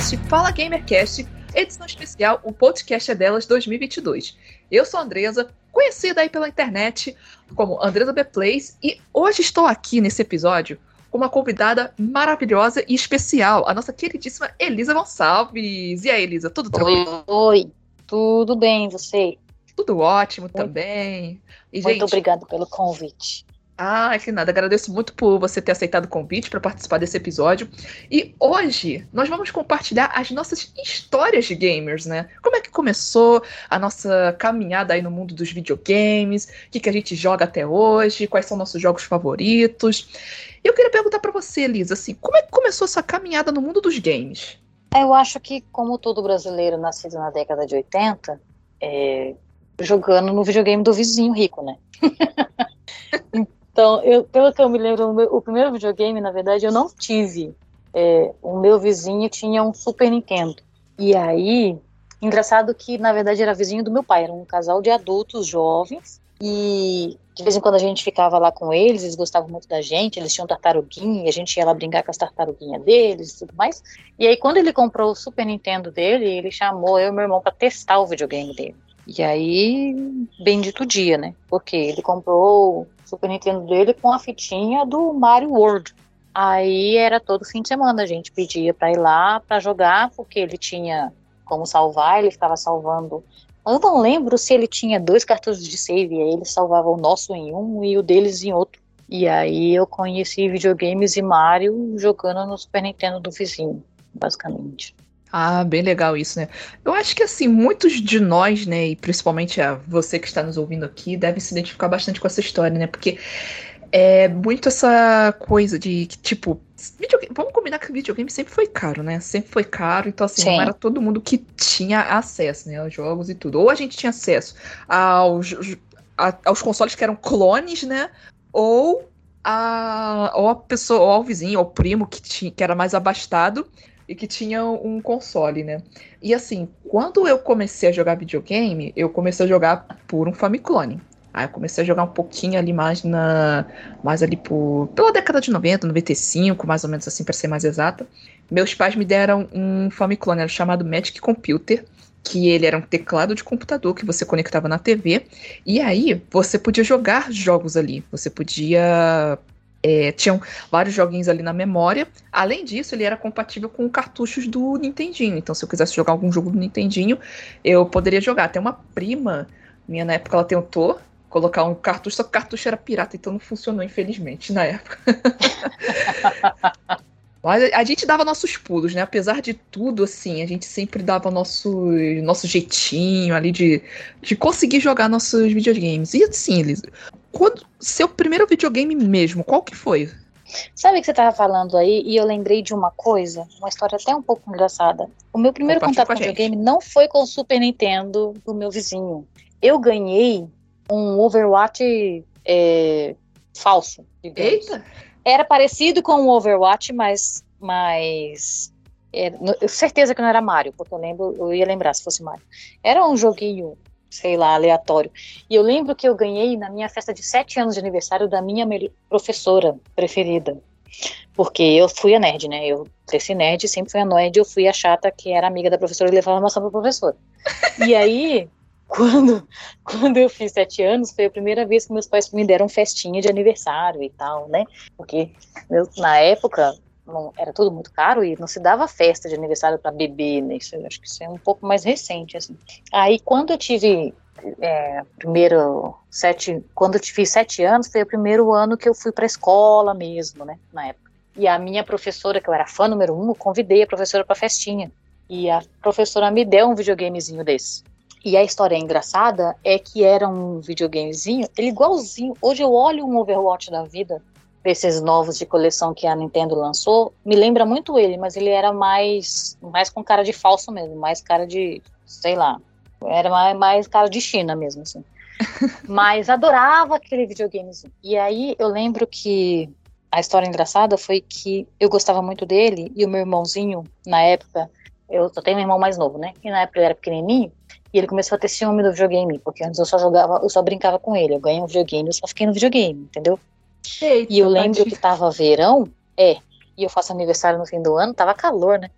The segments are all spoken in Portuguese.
podcast Fala Gamercast, edição especial O Podcast é Delas 2022. Eu sou a Andresa, conhecida aí pela internet como Andresa B Plays, e hoje estou aqui nesse episódio com uma convidada maravilhosa e especial, a nossa queridíssima Elisa Gonçalves. E aí, Elisa, tudo tranquilo? Oi, oi, tudo bem, você? Tudo ótimo muito, também. E, muito gente, obrigada pelo convite. Ah, que nada. Agradeço muito por você ter aceitado o convite para participar desse episódio. E hoje nós vamos compartilhar as nossas histórias de gamers, né? Como é que começou a nossa caminhada aí no mundo dos videogames? O que, que a gente joga até hoje? Quais são nossos jogos favoritos? E eu queria perguntar para você, Elisa, assim, como é que começou essa caminhada no mundo dos games? Eu acho que, como todo brasileiro nascido na década de 80, é, jogando no videogame do vizinho rico, né? Então, eu, pelo que eu me lembro, o, meu, o primeiro videogame, na verdade, eu não tive. É, o meu vizinho tinha um Super Nintendo. E aí, engraçado que, na verdade, era vizinho do meu pai. Era um casal de adultos jovens. E de vez em quando a gente ficava lá com eles, eles gostavam muito da gente, eles tinham tartaruguinha, a gente ia lá brincar com as tartaruguinhas deles e tudo mais. E aí, quando ele comprou o Super Nintendo dele, ele chamou eu e meu irmão para testar o videogame dele. E aí, bendito dia, né? Porque ele comprou Super Nintendo dele com a fitinha do Mario World. Aí era todo fim de semana, a gente pedia para ir lá para jogar, porque ele tinha como salvar, ele ficava salvando. Eu não lembro se ele tinha dois cartuchos de save, aí ele salvava o nosso em um e o deles em outro. E aí eu conheci videogames e Mario jogando no Super Nintendo do vizinho, basicamente. Ah, bem legal isso, né? Eu acho que assim, muitos de nós, né, e principalmente a você que está nos ouvindo aqui, deve se identificar bastante com essa história, né? Porque é muito essa coisa de que, tipo, videogame, vamos combinar que o videogame sempre foi caro, né? Sempre foi caro, então assim, Sim. não era todo mundo que tinha acesso, né, aos jogos e tudo. Ou a gente tinha acesso aos, a, aos consoles que eram clones, né? Ou a, ou a pessoa, ou ao vizinho, ou ao primo que, tinha, que era mais abastado e que tinha um console, né? E assim, quando eu comecei a jogar videogame, eu comecei a jogar por um Famiclone. Aí eu comecei a jogar um pouquinho ali mais na. Mais ali por. pela década de 90, 95, mais ou menos assim, para ser mais exata. Meus pais me deram um Famiclone, era chamado Magic Computer. Que ele era um teclado de computador que você conectava na TV. E aí você podia jogar jogos ali. Você podia é, tinham vários joguinhos ali na memória. Além disso, ele era compatível com cartuchos do Nintendinho. Então, se eu quisesse jogar algum jogo do Nintendinho, eu poderia jogar. Até uma prima minha na época, ela tentou colocar um cartucho, só que o cartucho era pirata, então não funcionou, infelizmente, na época. Mas a gente dava nossos pulos, né? Apesar de tudo, assim, a gente sempre dava nosso, nosso jeitinho ali de, de conseguir jogar nossos videogames. E assim, Elisa, quando, seu primeiro videogame mesmo, qual que foi? Sabe que você estava falando aí e eu lembrei de uma coisa, uma história até um pouco engraçada. O meu primeiro contato com, com videogame não foi com o Super Nintendo do meu vizinho. Eu ganhei um Overwatch é, falso. Digamos. Eita! Era parecido com o Overwatch, mas. mas é, certeza que não era Mario, porque eu lembro, eu ia lembrar se fosse Mario. Era um joguinho, sei lá, aleatório. E eu lembro que eu ganhei na minha festa de sete anos de aniversário da minha professora preferida. Porque eu fui a nerd, né? Eu cresci nerd, sempre fui a nerd, eu fui a chata que era amiga da professora e levava maçã pra professora. e aí, quando, quando eu fiz sete anos, foi a primeira vez que meus pais me deram festinha de aniversário e tal, né? Porque na época não, era tudo muito caro e não se dava festa de aniversário para bebê, né? Isso, acho que isso é um pouco mais recente, assim. Aí quando eu tive é, primeiro sete, quando eu fiz sete anos, foi o primeiro ano que eu fui para escola mesmo, né? Na época. E a minha professora, que eu era fã número um, eu convidei a professora para festinha. E a professora me deu um videogamezinho desse. E a história engraçada é que era um videogamezinho, ele igualzinho. Hoje eu olho um Overwatch da vida, desses novos de coleção que a Nintendo lançou, me lembra muito ele, mas ele era mais, mais com cara de falso mesmo, mais cara de, sei lá, era mais, mais cara de China mesmo, assim. mas adorava aquele videogamezinho. E aí eu lembro que a história engraçada foi que eu gostava muito dele e o meu irmãozinho, na época, eu só tenho um irmão mais novo, né? E na época ele era pequenininho, e ele começou a ter ciúme do videogame, porque antes eu só jogava, eu só brincava com ele. Eu ganhei um videogame, eu só fiquei no videogame, entendeu? Eita, e eu lembro que tava verão, é, e eu faço aniversário no fim do ano, tava calor, né?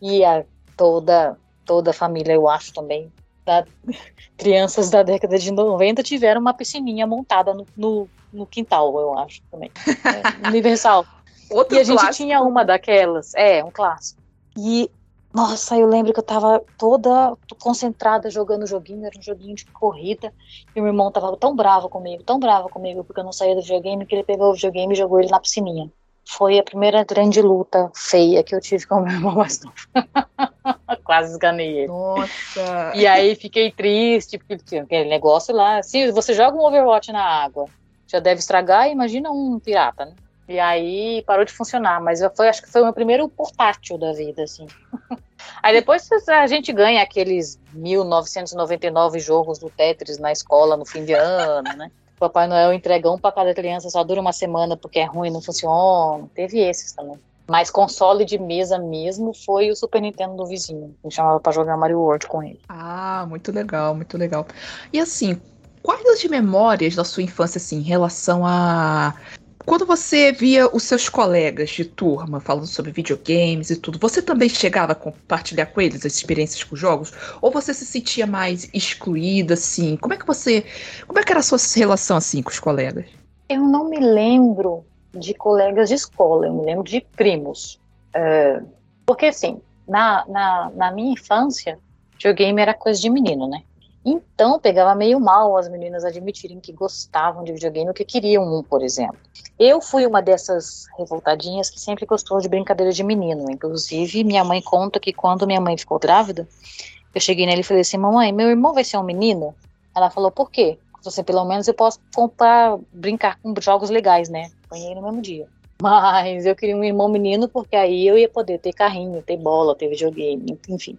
E a, toda, toda a família, eu acho também, da, crianças da década de 90 tiveram uma piscininha montada no, no, no quintal, eu acho também. É, universal. Outro e a gente tinha uma daquelas, é, um clássico. E nossa, eu lembro que eu tava toda concentrada jogando o joguinho, era um joguinho de corrida, e o meu irmão tava tão bravo comigo, tão bravo comigo, porque eu não saía do videogame, que ele pegou o videogame e jogou ele na piscininha. Foi a primeira grande luta feia que eu tive com o meu irmão mais novo. Quase esganei ele. Nossa! E aí fiquei triste, porque tinha aquele negócio lá. Se você joga um Overwatch na água, já deve estragar, imagina um pirata, né? E aí parou de funcionar, mas foi, acho que foi o meu primeiro portátil da vida, assim. aí depois a gente ganha aqueles 1999 jogos do Tetris na escola no fim de ano, né? Papai Noel entrega um para cada criança, só dura uma semana porque é ruim, não funciona. Teve esses também. Mas console de mesa mesmo foi o Super Nintendo do vizinho. Me chamava para jogar Mario World com ele. Ah, muito legal, muito legal. E assim, quais as memórias da sua infância, assim, em relação a quando você via os seus colegas de turma falando sobre videogames e tudo, você também chegava a compartilhar com eles as experiências com jogos? Ou você se sentia mais excluída, assim? Como é que você. Como é que era a sua relação assim com os colegas? Eu não me lembro de colegas de escola, eu me lembro de primos. Uh, porque assim, na, na, na minha infância, videogame era coisa de menino, né? Então, pegava meio mal as meninas admitirem que gostavam de videogame que queriam um, por exemplo. Eu fui uma dessas revoltadinhas que sempre gostou de brincadeira de menino. Inclusive, minha mãe conta que quando minha mãe ficou grávida, eu cheguei nele e falei assim: Mamãe, meu irmão vai ser um menino? Ela falou: Por quê? Você, pelo menos eu posso comprar, brincar com jogos legais, né? Ganhei no mesmo dia. Mas eu queria um irmão menino porque aí eu ia poder ter carrinho, ter bola, ter videogame, enfim.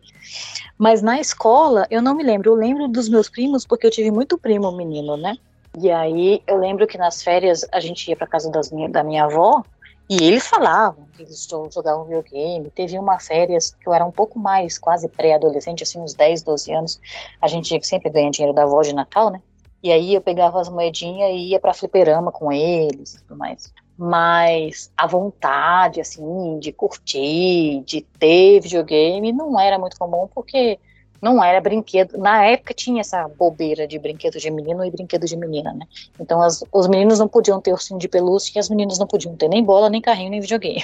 Mas na escola, eu não me lembro. Eu lembro dos meus primos porque eu tive muito primo menino, né? E aí eu lembro que nas férias a gente ia para casa minha, da minha avó e eles falavam que eles jogavam videogame. Teve uma férias que eu era um pouco mais, quase pré-adolescente, assim, uns 10, 12 anos. A gente sempre ganha dinheiro da avó de Natal, né? E aí eu pegava as moedinhas e ia pra fliperama com eles e tudo mais mas a vontade, assim, de curtir, de ter videogame não era muito comum, porque não era brinquedo. Na época tinha essa bobeira de brinquedo de menino e brinquedo de menina, né? Então as, os meninos não podiam ter ursinho de pelúcia e as meninas não podiam ter nem bola, nem carrinho, nem videogame.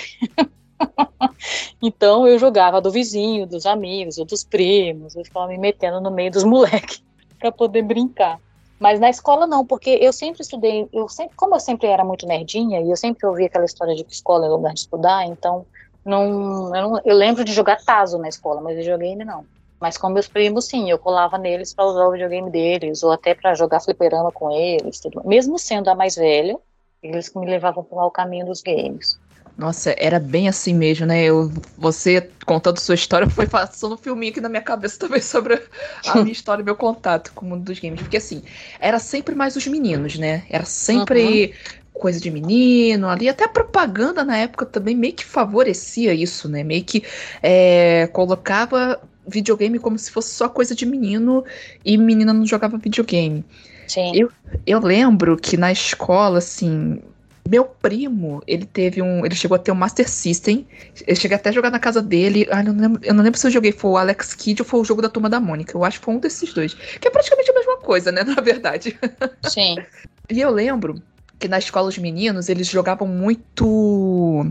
então eu jogava do vizinho, dos amigos, ou dos primos, eu ficava me metendo no meio dos moleques para poder brincar. Mas na escola não, porque eu sempre estudei, eu sempre, como eu sempre era muito nerdinha e eu sempre ouvia aquela história de que escola é lugar de estudar, então não, eu, não, eu lembro de jogar taso na escola, mas videogame não. Mas com meus primos, sim, eu colava neles para usar o videogame deles, ou até para jogar fliperama com eles, tudo. mesmo sendo a mais velha, eles me levavam para o caminho dos games. Nossa, era bem assim mesmo, né? Eu, você contando sua história foi passando um filminho aqui na minha cabeça também sobre a minha história e meu contato com o mundo dos games. Porque assim, era sempre mais os meninos, né? Era sempre uhum. coisa de menino ali. Até a propaganda na época também meio que favorecia isso, né? Meio que é, colocava videogame como se fosse só coisa de menino e menina não jogava videogame. Sim. Eu, eu lembro que na escola, assim, Meu primo, ele teve um. Ele chegou a ter um Master System. Eu cheguei até a jogar na casa dele. Ah, eu, não lembro, eu não lembro se eu joguei foi o Alex Kidd ou foi o jogo da turma da Mônica. Eu acho que foi um desses dois. Que é praticamente a mesma coisa, né? Na verdade. Sim. e eu lembro que na escola os meninos, eles jogavam muito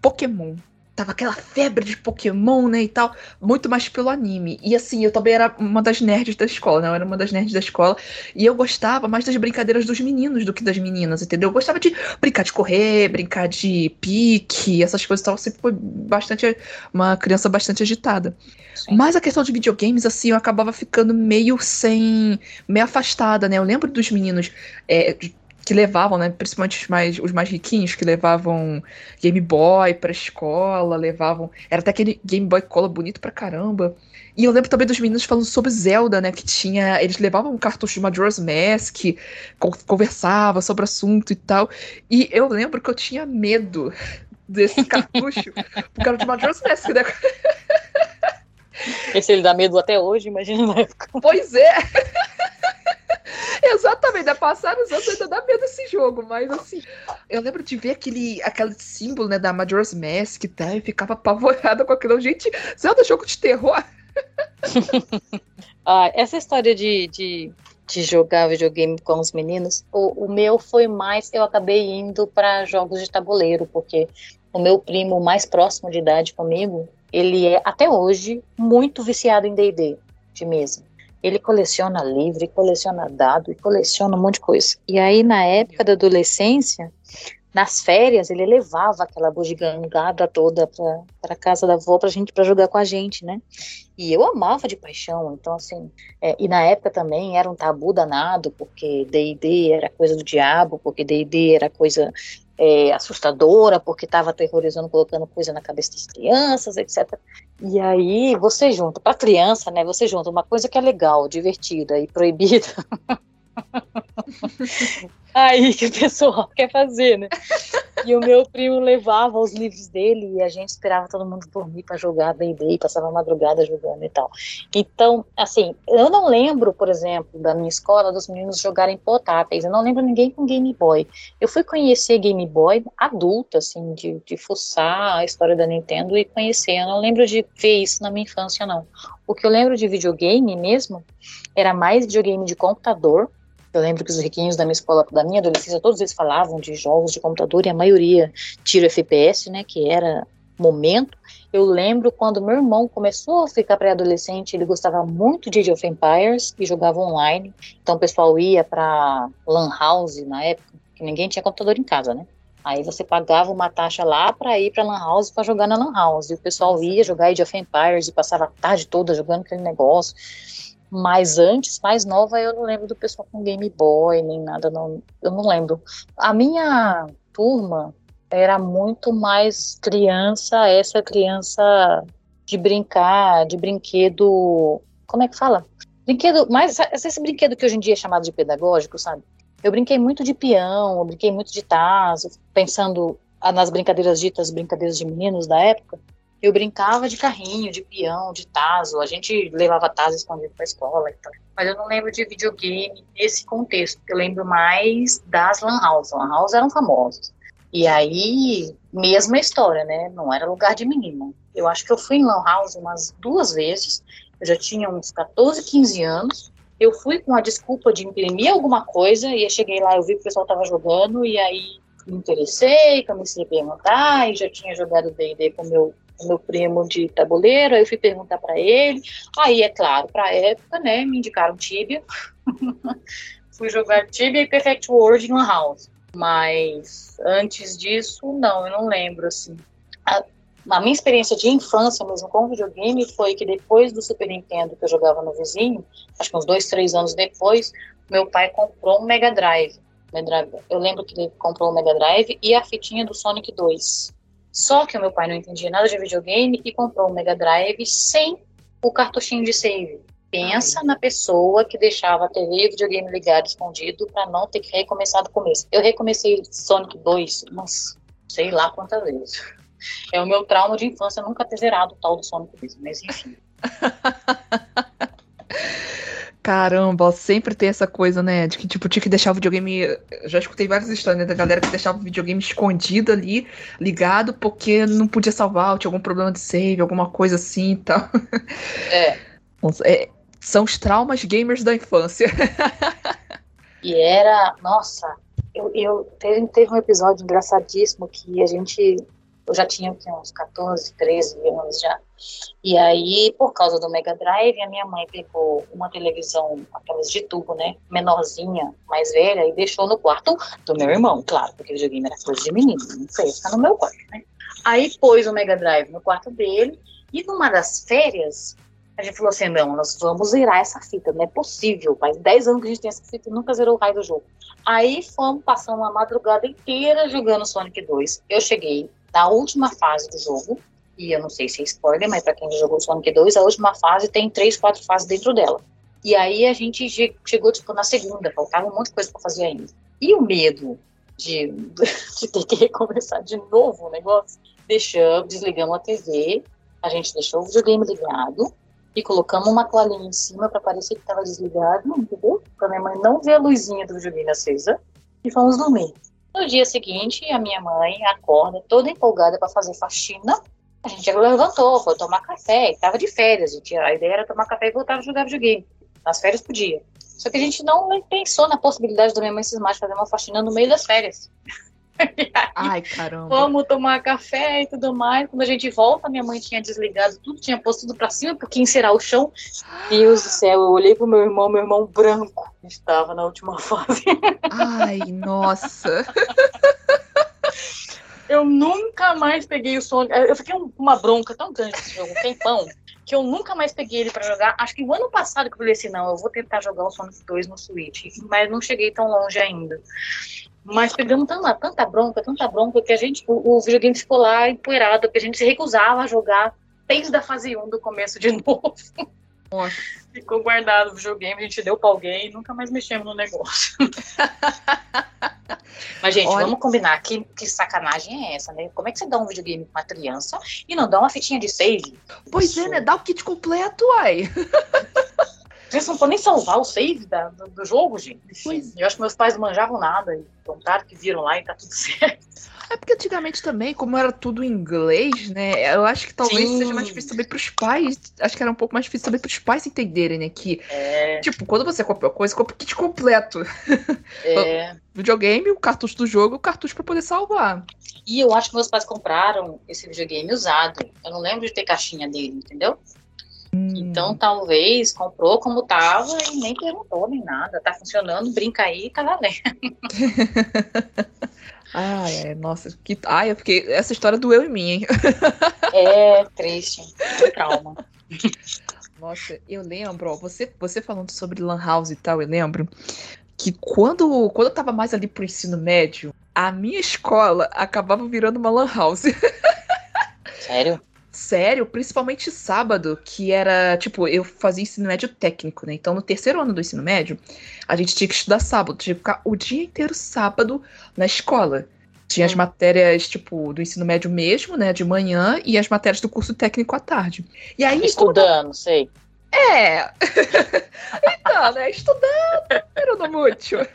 Pokémon tava aquela febre de Pokémon, né, e tal, muito mais pelo anime. E assim, eu também era uma das nerds da escola, né? Eu era uma das nerds da escola. E eu gostava mais das brincadeiras dos meninos do que das meninas, entendeu? Eu gostava de brincar de correr, brincar de pique, essas coisas e tal. Sempre foi bastante. Uma criança bastante agitada. Sim. Mas a questão de videogames, assim, eu acabava ficando meio sem. meio afastada, né? Eu lembro dos meninos. É, que levavam, né, principalmente os mais, os mais riquinhos, que levavam Game Boy pra escola, levavam. Era até aquele Game Boy Color bonito pra caramba. E eu lembro também dos meninos falando sobre Zelda, né? Que tinha. Eles levavam um cartucho de Majora's Mask, conversava sobre o assunto e tal. E eu lembro que eu tinha medo desse cartucho por causa de Majora's Mask, né? Esse ele dá medo até hoje, imagina na época. Pois é! Exatamente, né? Passaram os anos ainda dá medo desse jogo, mas assim, eu lembro de ver aquele, aquele símbolo, né, da Majora's Mask e tal, e ficava apavorada com aquilo. Gente, Zelda é jogo de terror. ah, essa história de, de, de, jogar videogame com os meninos, o, o meu foi mais, eu acabei indo para jogos de tabuleiro, porque o meu primo mais próximo de idade comigo, ele é até hoje muito viciado em D&D de mesa. Ele coleciona livro, coleciona dado, coleciona um monte de coisa. E aí, na época da adolescência, nas férias, ele levava aquela bugigangada toda para casa da avó para gente para jogar com a gente, né? E eu amava de paixão, então assim, é, e na época também era um tabu danado, porque D&D era coisa do diabo, porque D&D era coisa é, assustadora, porque estava aterrorizando, colocando coisa na cabeça das crianças, etc. E aí você junta, para criança, né? Você junta uma coisa que é legal, divertida e proibida. aí que o pessoal quer fazer, né? E o meu primo levava os livros dele e a gente esperava todo mundo dormir para jogar D&D, passava a madrugada jogando e tal. Então, assim, eu não lembro, por exemplo, da minha escola dos meninos jogarem portáteis. Eu não lembro ninguém com Game Boy. Eu fui conhecer Game Boy adulta, assim, de, de fuçar a história da Nintendo e conhecer. Eu não lembro de ver isso na minha infância, não. O que eu lembro de videogame mesmo era mais videogame de computador, eu lembro que os riquinhos da minha escola, da minha adolescência, todos eles falavam de jogos de computador e a maioria tiro FPS, né, que era momento. Eu lembro quando meu irmão começou a ficar pré-adolescente, ele gostava muito de Age of Empires e jogava online. Então o pessoal ia para Lan House na época, que ninguém tinha computador em casa, né? Aí você pagava uma taxa lá para ir para Lan House para jogar na Lan House. E o pessoal ia jogar Age of Empires e passava a tarde toda jogando aquele negócio. Mas antes, mais nova, eu não lembro do pessoal com Game Boy, nem nada, não, eu não lembro. A minha turma era muito mais criança, essa criança de brincar, de brinquedo. Como é que fala? Brinquedo, mas esse brinquedo que hoje em dia é chamado de pedagógico, sabe? Eu brinquei muito de peão, eu brinquei muito de tazo, pensando nas brincadeiras ditas brincadeiras de meninos da época eu brincava de carrinho, de peão, de taso. A gente levava taso escondido para a escola. Então. Mas eu não lembro de videogame nesse contexto. Eu lembro mais das lan house. Lan house eram famosos. E aí, mesma história, né? Não era lugar de menino. Eu acho que eu fui em lan house umas duas vezes. Eu já tinha uns 14, 15 anos. Eu fui com a desculpa de imprimir alguma coisa e eu cheguei lá, eu vi que o pessoal estava jogando e aí me interessei, comecei a perguntar e já tinha jogado D&D com meu meu primo de tabuleiro, aí eu fui perguntar para ele. Aí, é claro, para época, né, me indicaram Tibia. fui jogar Tibia e Perfect World em Lan House. Mas antes disso, não, eu não lembro, assim. A, a, minha experiência de infância mesmo com videogame foi que depois do Super Nintendo que eu jogava no vizinho, acho que uns dois, três anos depois, meu pai comprou um Mega Drive. Eu lembro que ele comprou o Mega Drive e a fitinha do Sonic 2. Só que o meu pai não entendia nada de videogame e comprou o Mega Drive sem o cartuchinho de save. Pensa na pessoa que deixava a TV e o videogame ligado escondido para não ter que recomeçar do começo. Eu recomecei Sonic 2, mas sei lá quantas vezes. É o meu trauma de infância nunca ter zerado o tal do Sonic 2, mas enfim. Caramba, sempre tem essa coisa, né? De que, tipo, tinha que deixar o videogame. Eu já escutei várias histórias né, da galera que deixava o videogame escondido ali, ligado, porque não podia salvar, tinha algum problema de save, alguma coisa assim e tal. É. é são os traumas gamers da infância. e era. Nossa, eu, eu teve, teve um episódio engraçadíssimo que a gente eu já tinha uns 14, 13 anos já. E aí, por causa do Mega Drive, a minha mãe pegou uma televisão, aquelas de tubo, né, menorzinha, mais velha, e deixou no quarto do meu irmão, claro, porque videogame era coisa de menino, não sei, ficar no meu quarto, né. Aí pôs o Mega Drive no quarto dele, e numa das férias, a gente falou assim, não, nós vamos zerar essa fita, não é possível, faz 10 anos que a gente tem essa fita e nunca zerou o raio do jogo. Aí fomos, passando uma madrugada inteira jogando Sonic 2. Eu cheguei na última fase do jogo, e eu não sei se é spoiler, mas para quem jogou Sonic 2, a última fase tem três, quatro fases dentro dela. E aí a gente chegou, tipo, na segunda, faltava um monte de coisa para fazer ainda. E o medo de, de ter que recomeçar de novo o negócio, deixamos, desligamos a TV, a gente deixou o videogame ligado e colocamos uma toalhinha em cima para parecer que estava desligado, entendeu? Para minha mãe não ver a luzinha do videogame acesa e fomos dormir. No dia seguinte, a minha mãe acorda toda empolgada para fazer faxina. A gente já levantou, foi tomar café, estava de férias. Gente, a ideia era tomar café e voltar a jogar videogame. Nas férias podia. Só que a gente não pensou na possibilidade da minha mãe cismar de fazer uma faxina no meio das férias. Ai, caramba. Vamos tomar café e tudo mais. Quando a gente volta, minha mãe tinha desligado tudo, tinha posto tudo pra cima, porque encerar o chão. Deus do céu, eu olhei pro meu irmão, meu irmão branco estava na última fase. Ai, nossa. Eu nunca mais peguei o Sonic. Eu fiquei uma bronca tão grande nesse jogo, um tempão, que eu nunca mais peguei ele para jogar. Acho que o ano passado que eu falei assim, não, eu vou tentar jogar o Sonic 2 no Switch, mas não cheguei tão longe ainda. Mas pegamos tanta, tanta bronca, tanta bronca, que a gente, o, o videogame ficou lá empoeirado, porque a gente se recusava a jogar desde a fase 1 do começo de novo. Nossa. Ficou guardado o videogame, a gente deu pra alguém e nunca mais mexemos no negócio. Mas, gente, Olha... vamos combinar que, que sacanagem é essa, né? Como é que você dá um videogame pra uma criança e não dá uma fitinha de save? Pois Isso. é, né? Dá o kit completo, uai. Vocês não podem salvar o save da, do, do, jogo, gente. Pois. Eu acho que meus pais não manjavam nada e contaram que viram lá e tá tudo certo. É porque antigamente também, como era tudo em inglês, né? Eu acho que talvez Sim. seja mais difícil também pros pais. Acho que era um pouco mais difícil também pros pais entenderem, né? Que, é. tipo, quando você compra uma coisa, compra o kit completo. É. videogame, o cartucho do jogo, o cartucho para poder salvar. E eu acho que meus pais compraram esse videogame usado. Eu não lembro de ter caixinha dele, entendeu? Hum. Então, talvez comprou como tava e nem perguntou nem nada. Tá funcionando, brinca aí, tá valendo. ah, é, nossa, que. Ai, eu fiquei. Essa história doeu em mim, hein? é triste. Trauma. Nossa, eu lembro, ó, você, você falando sobre Lan House e tal, eu lembro que quando, quando eu tava mais ali pro ensino médio, a minha escola acabava virando uma Lan House. Sério? Sério, principalmente sábado, que era, tipo, eu fazia ensino médio técnico, né? Então, no terceiro ano do ensino médio, a gente tinha que estudar sábado, tinha que ficar o dia inteiro sábado na escola. Tinha as hum. matérias, tipo, do ensino médio mesmo, né, de manhã, e as matérias do curso técnico à tarde. E aí. Estudando, quando... sei. É! então, né? Estudando, era no mútil.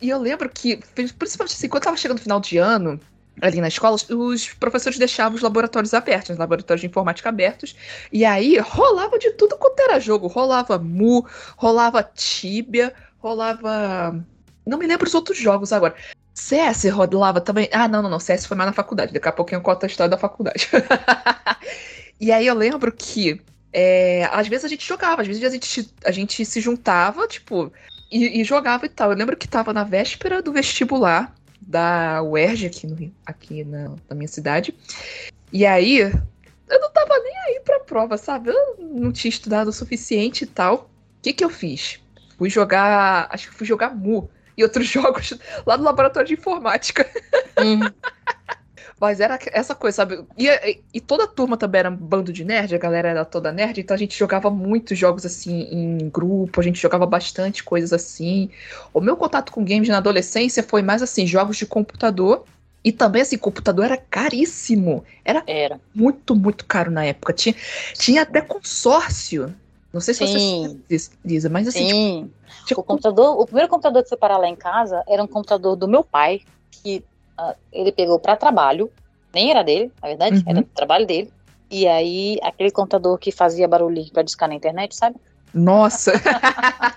e eu lembro que, principalmente assim, quando tava chegando no final de ano, ali na escola, os professores deixavam os laboratórios abertos, os laboratórios de informática abertos, e aí rolava de tudo quanto era jogo. Rolava Mu, rolava Tibia, rolava. Não me lembro os outros jogos agora. CS rolava também. Ah, não, não, não. CS foi mais na faculdade. Daqui a pouquinho eu conto a história da faculdade. e aí eu lembro que. É, às vezes a gente jogava, às vezes a gente, a gente se juntava, tipo, e, e jogava e tal. Eu lembro que tava na véspera do vestibular da UERJ aqui, no, aqui na, na minha cidade. E aí, eu não tava nem aí pra prova, sabe? Eu não tinha estudado o suficiente e tal. O que que eu fiz? Fui jogar, acho que fui jogar Mu e outros jogos lá no laboratório de informática. Hum. Mas era essa coisa, sabe? E, e, toda a turma também era um bando de nerd, a galera era toda nerd, então a gente jogava muitos jogos assim em grupo, a gente jogava bastante coisas assim. O meu contato com games na adolescência foi mais assim, jogos de computador. E também, assim, computador era caríssimo. Era, era. muito, muito caro na época. Tinha, tinha até consórcio Não sei se Sim. você Lisa, mas assim. Sim. Tipo, O computador, o primeiro computador que foi parar lá em casa era um computador do meu pai, que ele pegou para trabalho, nem era dele, na verdade, Uhum. era do trabalho dele. E aí, aquele computador que fazia barulhinho para discar na internet, sabe? Nossa!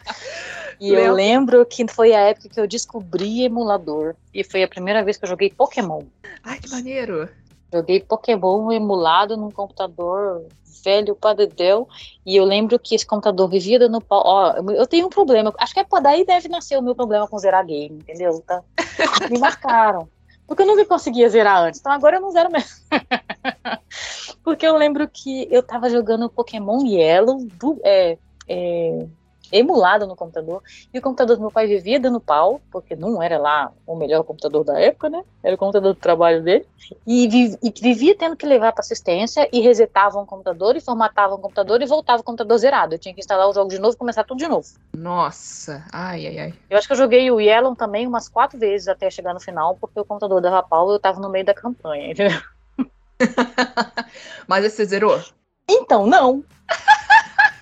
E eu lembro que foi a época que eu descobri emulador. E foi a primeira vez que eu joguei Pokémon. Ai, que maneiro! Joguei Pokémon emulado num computador velho para dedéu. E eu lembro que esse computador vivia dando pau. Ó, eu- tenho um problema. Acho que é daí deve nascer o meu problema com zerar game, entendeu? Tá? Me marcaram. Porque eu nunca conseguia zerar antes. Então agora eu não zero mesmo. Porque eu lembro que eu tava jogando Pokémon Yellow do, é, é, emulado no computador. E o computador do meu pai vivia dando pau, porque não era lá o melhor computador da época, né? Era o computador do trabalho dele. E, e vivia tendo que levar para assistência e resetava um computador e formatava um computador e voltava o computador zerado. Eu tinha que instalar o jogo de novo e começar tudo de novo. Nossa! Ai, ai, ai. Eu acho que eu joguei o Yellow também umas quatro vezes até chegar no final, porque o computador dava pau e eu tava no meio da campanha, entendeu? Mas esse você zerou? Então, não.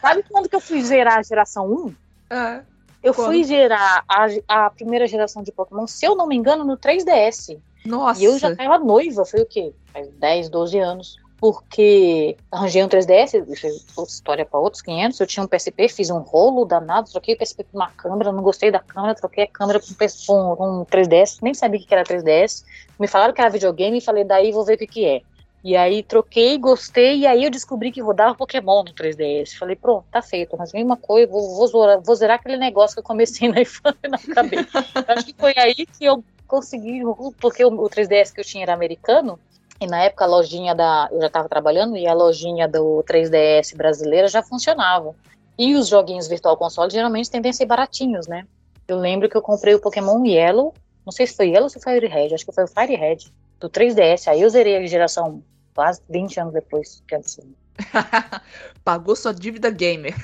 Sabe quando que eu fui zerar a geração 1? Ah, Eu Quando? fui zerar a, a primeira geração de Pokémon, se eu não me engano, no 3DS. nossa! E eu já tava noiva, foi o quê? Faz 10, 12 anos. Porque arranjei um 3DS, isso é outra história para outros 500. Eu tinha um PSP, fiz um rolo danado, troquei o PSP por uma câmera, não gostei da câmera, troquei a câmera um por um, um 3DS, nem sabia o que era 3DS. Me falaram que era videogame e falei, daí vou ver o que, que é. E aí troquei, gostei, e aí eu descobri que rodava Pokémon no 3DS. Falei, pronto, tá feito, mas mesma coisa, vou, vou, zerar, vou zerar aquele negócio que eu comecei na infância e não acho que foi aí que eu consegui, porque o, o 3DS que eu tinha era americano, e na época a lojinha da. Eu já estava trabalhando e a lojinha do 3DS brasileira já funcionava. E os joguinhos Virtual Console geralmente tendem a ser baratinhos, né? Eu lembro que eu comprei o Pokémon Yellow. Não sei se foi Yellow ou se foi Fire Red. Acho que foi o Fire Red. Do 3DS. Aí eu zerei a geração quase 20 anos depois. Que absurdo. Pagou sua dívida gamer.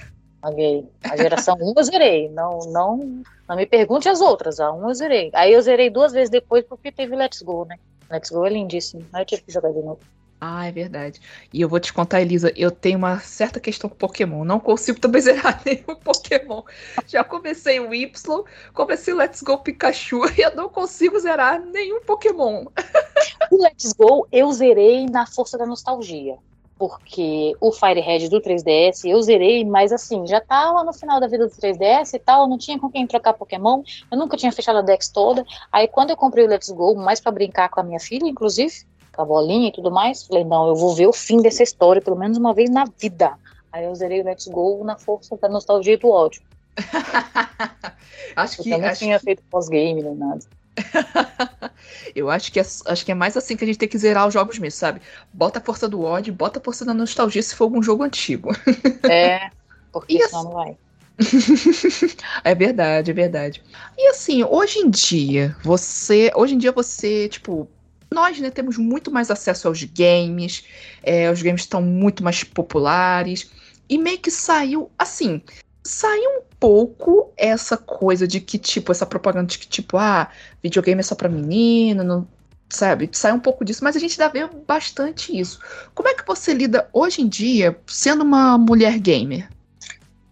Paguei. A geração 1 eu zerei. Não, não, não me pergunte as outras. A 1 eu zerei. Aí eu zerei duas vezes depois porque teve Let's Go, né? Let's Go é lindíssimo. Aí eu tive que jogar de novo. Ah, é verdade. E eu vou te contar, Elisa, eu tenho uma certa questão com Pokémon. Não consigo também zerar nenhum Pokémon. Já comecei o Y, comecei o Let's Go Pikachu e eu não consigo zerar nenhum Pokémon. O Let's Go eu zerei na força da nostalgia. Porque o Fire Red do 3DS eu zerei, mas assim, já tava no final da vida do 3DS e tal, não tinha com quem trocar Pokémon, eu nunca tinha fechado a Dex toda. Aí quando eu comprei o Let's Go, mais pra brincar com a minha filha, inclusive, com a bolinha e tudo mais, falei, não, eu vou ver o fim dessa história, pelo menos uma vez na vida. Aí eu zerei o Let's Go na força da nostalgia e do ódio. acho que, eu não acho, tinha feito pós-game nem nada. eu acho que, é, acho que é mais assim que a gente tem que zerar os jogos mesmo, sabe? Bota a força do ódio, bota a força da nostalgia se for algum jogo antigo. É, porque E senão não vai. é verdade, é verdade. E assim, hoje em dia, você. Hoje em dia você, tipo, nós, né, temos muito mais acesso aos games, é, os games estão muito mais populares, e meio que saiu, assim, saiu um pouco essa coisa de que, tipo, essa propaganda de que, tipo, ah, videogame é só pra menino, não, sabe? Sai um pouco disso, mas a gente ainda vê bastante isso. Como é que você lida hoje em dia sendo uma mulher gamer?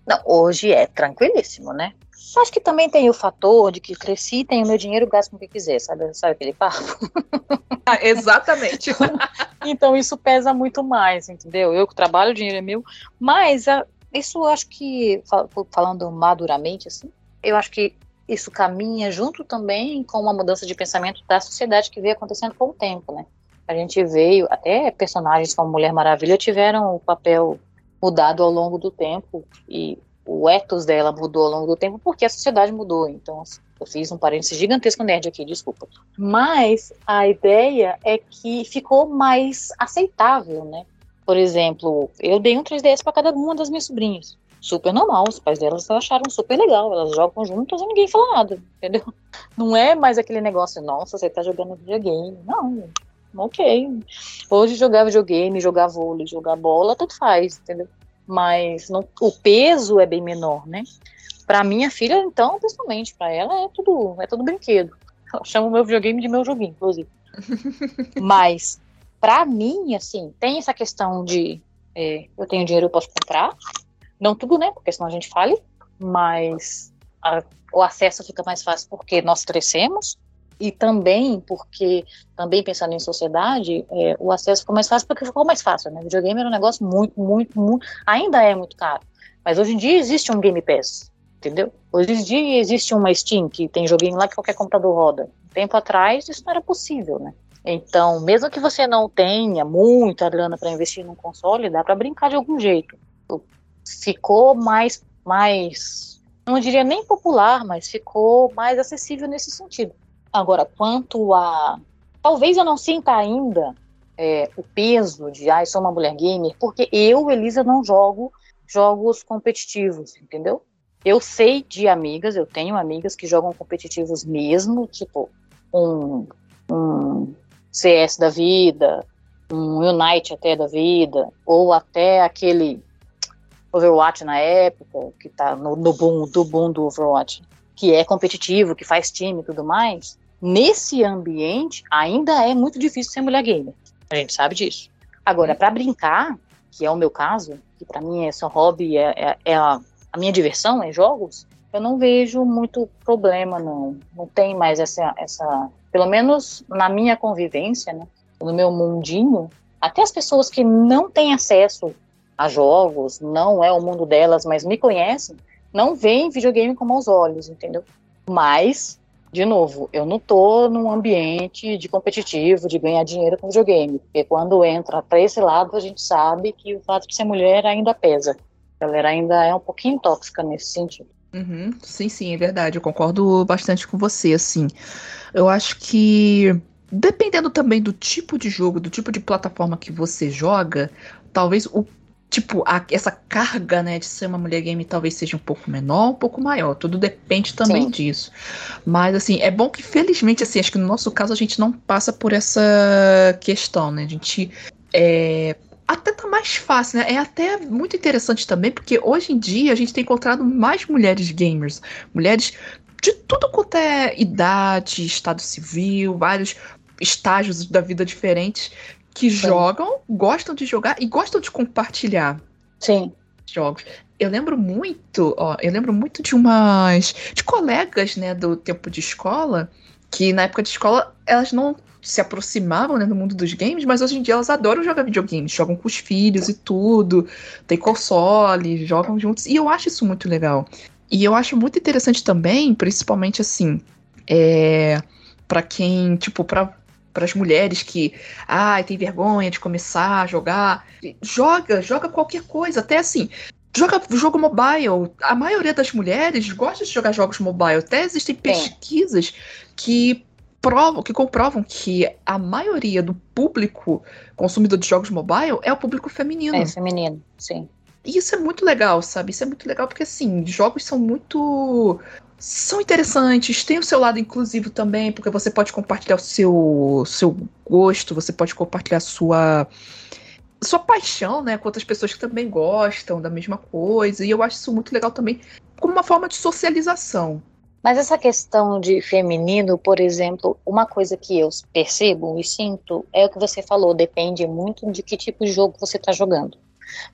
Não, hoje é tranquilíssimo, né? Acho que também tem o fator de que cresci, tenho meu dinheiro, gasto com o que quiser, sabe? Sabe aquele papo? Ah, exatamente. Então isso pesa muito mais, entendeu? Eu que trabalho, o dinheiro é meu. Mas a- isso eu acho que, fal- falando maduramente, assim, eu acho que isso caminha junto também com uma mudança de pensamento da sociedade que veio acontecendo com o tempo, né? A gente veio, até personagens como Mulher Maravilha tiveram o papel mudado ao longo do tempo e o ethos dela mudou ao longo do tempo porque a sociedade mudou. Então, eu fiz um parênteses gigantesco nerd aqui, desculpa. Mas a ideia é que ficou mais aceitável, né? Por exemplo, eu dei um 3DS para cada uma das minhas sobrinhas. Super normal, os pais delas acharam super legal, elas jogam juntas e ninguém fala nada, entendeu? Não é mais aquele negócio, nossa, você tá jogando videogame. Não, ok. Hoje jogar videogame, jogar vôlei, jogar bola, tudo faz, entendeu? Mas não- o peso é bem menor, né? Pra minha filha, então, principalmente, pra ela é tudo, é tudo brinquedo. Ela chama o meu videogame de meu joguinho, inclusive. Mas, pra mim, assim, tem essa questão de é, eu tenho dinheiro, eu posso comprar. Não tudo, né? Porque senão a gente fale, mas a, o acesso fica mais fácil porque nós crescemos e também porque, também pensando em sociedade, é, o acesso ficou mais fácil porque ficou mais fácil, né? Videogame era um negócio muito, muito, muito, ainda é muito caro. Mas hoje em dia existe um Game Pass, entendeu? Hoje em dia existe uma Steam que tem joguinho lá que qualquer computador roda. Tempo atrás isso não era possível, né? Então, mesmo que você não tenha muita grana para investir num console, dá para brincar de algum jeito. Ficou mais, mais, não diria nem popular, mas ficou mais acessível nesse sentido. Agora, quanto a, talvez eu não sinta ainda é, o peso de, ah, sou uma mulher gamer, porque eu, Elisa, não jogo jogos competitivos, entendeu? Eu sei de amigas, eu tenho amigas que jogam competitivos mesmo, tipo um, um CS da vida, um Unite até da vida, ou até aquele Overwatch na época, que tá no, no boom, do boom do Overwatch, que é competitivo, que faz time e tudo mais, nesse ambiente ainda é muito difícil ser mulher gamer. A gente sabe disso. Agora, para brincar, que é o meu caso, que para mim é só hobby, é, é, é a, a, minha diversão, é jogos, eu não vejo muito problema, não. Não tem mais essa, essa pelo menos na minha convivência, né, no meu mundinho, até as pessoas que não têm acesso a jogos, não é o mundo delas, mas me conhecem, não veem videogame com maus olhos, entendeu? Mas, de novo, eu não tô num ambiente de competitivo, de ganhar dinheiro com videogame, porque quando entra para esse lado, a gente sabe que o fato de ser mulher ainda pesa. Ela ainda é um pouquinho tóxica nesse sentido. Uhum, sim, sim, é verdade. Eu concordo bastante com você, assim. Eu acho que dependendo também do tipo de jogo, do tipo de plataforma que você joga, talvez o tipo a, essa carga, né, de ser uma mulher game talvez seja um pouco menor, um pouco maior. Tudo depende também Sim. disso. Mas assim, é bom que felizmente assim, acho que no nosso caso a gente não passa por essa questão, né? A gente é, até tá mais fácil, né? É até muito interessante também, porque hoje em dia a gente tem encontrado mais mulheres gamers, mulheres de tudo quanto é idade, estado civil, vários estágios da vida diferentes que Sim. jogam, gostam de jogar e gostam de compartilhar. Sim. Jogos. Eu lembro muito, ó, eu lembro muito de umas de colegas, né, do tempo de escola, que na época de escola elas não se aproximavam né, no mundo dos games, mas hoje em dia elas adoram jogar videogames, jogam com os filhos e tudo, tem console, jogam juntos, e eu acho isso muito legal. E eu acho muito interessante também, principalmente assim, é, para quem, tipo, para para as mulheres que, ai, tem vergonha de começar a jogar, joga, joga qualquer coisa, até assim, joga jogo mobile. A maioria das mulheres gosta de jogar jogos mobile. Até existem pesquisas que provam, que comprovam que a maioria do público consumidor de jogos mobile é o público feminino. É, feminino, sim. E isso é muito legal, sabe? Isso é muito legal porque, assim, jogos são muito. São interessantes, tem o seu lado inclusivo também, porque você pode compartilhar o seu, seu gosto, você pode compartilhar sua, sua paixão, né, com outras pessoas que também gostam da mesma coisa, e eu acho isso muito legal também, como uma forma de socialização. Mas essa questão de feminino, por exemplo, uma coisa que eu percebo e sinto é o que você falou, depende muito de que tipo de jogo você está jogando.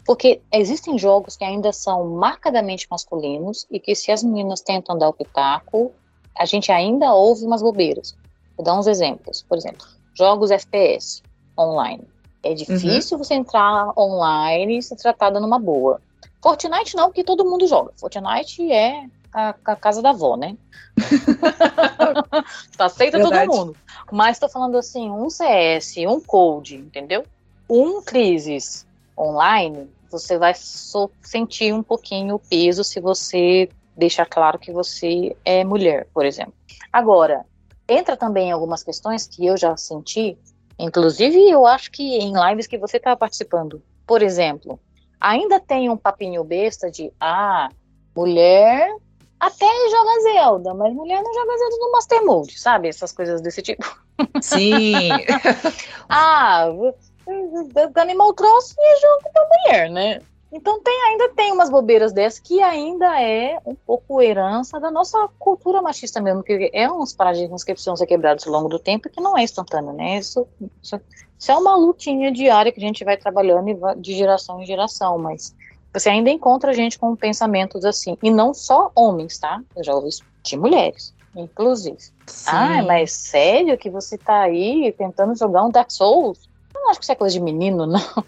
Porque existem jogos que ainda são marcadamente masculinos e que se as meninas tentam dar o pitaco, a gente ainda ouve umas bobeiras. Vou dar uns exemplos. Por exemplo, jogos FPS online. É difícil uhum. você entrar online e ser tratada numa boa. Fortnite não, porque todo mundo joga. Fortnite é a, a casa da avó, né? tá aceita Verdade. todo mundo. Mas tô falando assim, um CS, um Code, entendeu? Um Crisis online, você vai so sentir um pouquinho o peso se você deixar claro que você é mulher, por exemplo. Agora, entra também algumas questões que eu já senti, inclusive eu acho que em lives que você está participando. Por exemplo, ainda tem um papinho besta de ah, mulher até joga Zelda, mas mulher não joga Zelda no Master Mode, sabe? Essas coisas desse tipo. Sim. ah, Animal Crossing é jogo da mulher, né? Então tem, ainda tem umas bobeiras dessas que ainda é um pouco herança da nossa cultura machista mesmo, que é uns paradigmas que precisam ser quebrados ao longo do tempo e que não é instantâneo, né? Isso, isso, isso é uma lutinha diária que a gente vai trabalhando de geração em geração, mas você ainda encontra gente com pensamentos assim. E não só homens, tá? Eu já ouvi isso de mulheres, inclusive. Sim. Ah, mas sério que você tá aí tentando jogar um Dark Souls? Não acho que isso é coisa de menino, não.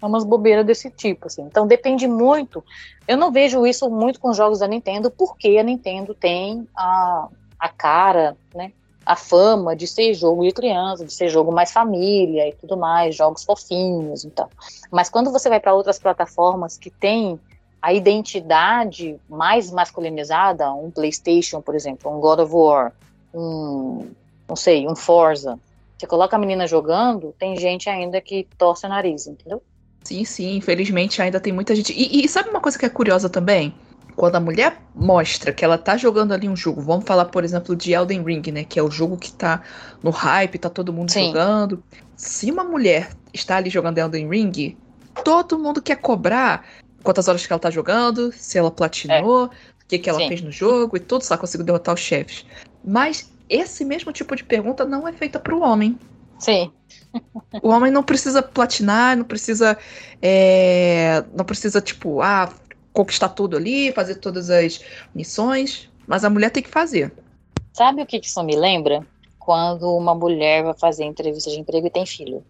É umas bobeiras desse tipo, assim. Então depende muito. Eu não vejo isso muito com jogos da Nintendo, porque a Nintendo tem a, a cara, né? A fama de ser jogo de criança, de ser jogo mais família e tudo mais, jogos fofinhos, então. Mas quando você vai para outras plataformas que tem a identidade mais masculinizada, um PlayStation, por exemplo, um God of War, um, não sei, um Forza, você coloca a menina jogando, tem gente ainda que torce o nariz, entendeu? Sim, sim, infelizmente ainda tem muita gente. E, e, sabe uma coisa que é curiosa também? Quando a mulher mostra que ela tá jogando ali um jogo, vamos falar, por exemplo, de Elden Ring, né? Que é o jogo que tá no hype, tá todo mundo sim. jogando. Se uma mulher está ali jogando Elden Ring, todo mundo quer cobrar quantas horas que ela tá jogando, se ela platinou, é. o que, que ela sim. fez no jogo e tudo, se ela conseguiu derrotar os chefes. Mas esse mesmo tipo de pergunta não é feita para o homem. Sim. O homem não precisa platinar, não precisa. É, não precisa, tipo, ah, conquistar tudo ali, fazer todas as missões. Mas a mulher tem que fazer. Sabe o que isso me lembra? Quando uma mulher vai fazer entrevista de emprego e tem filho.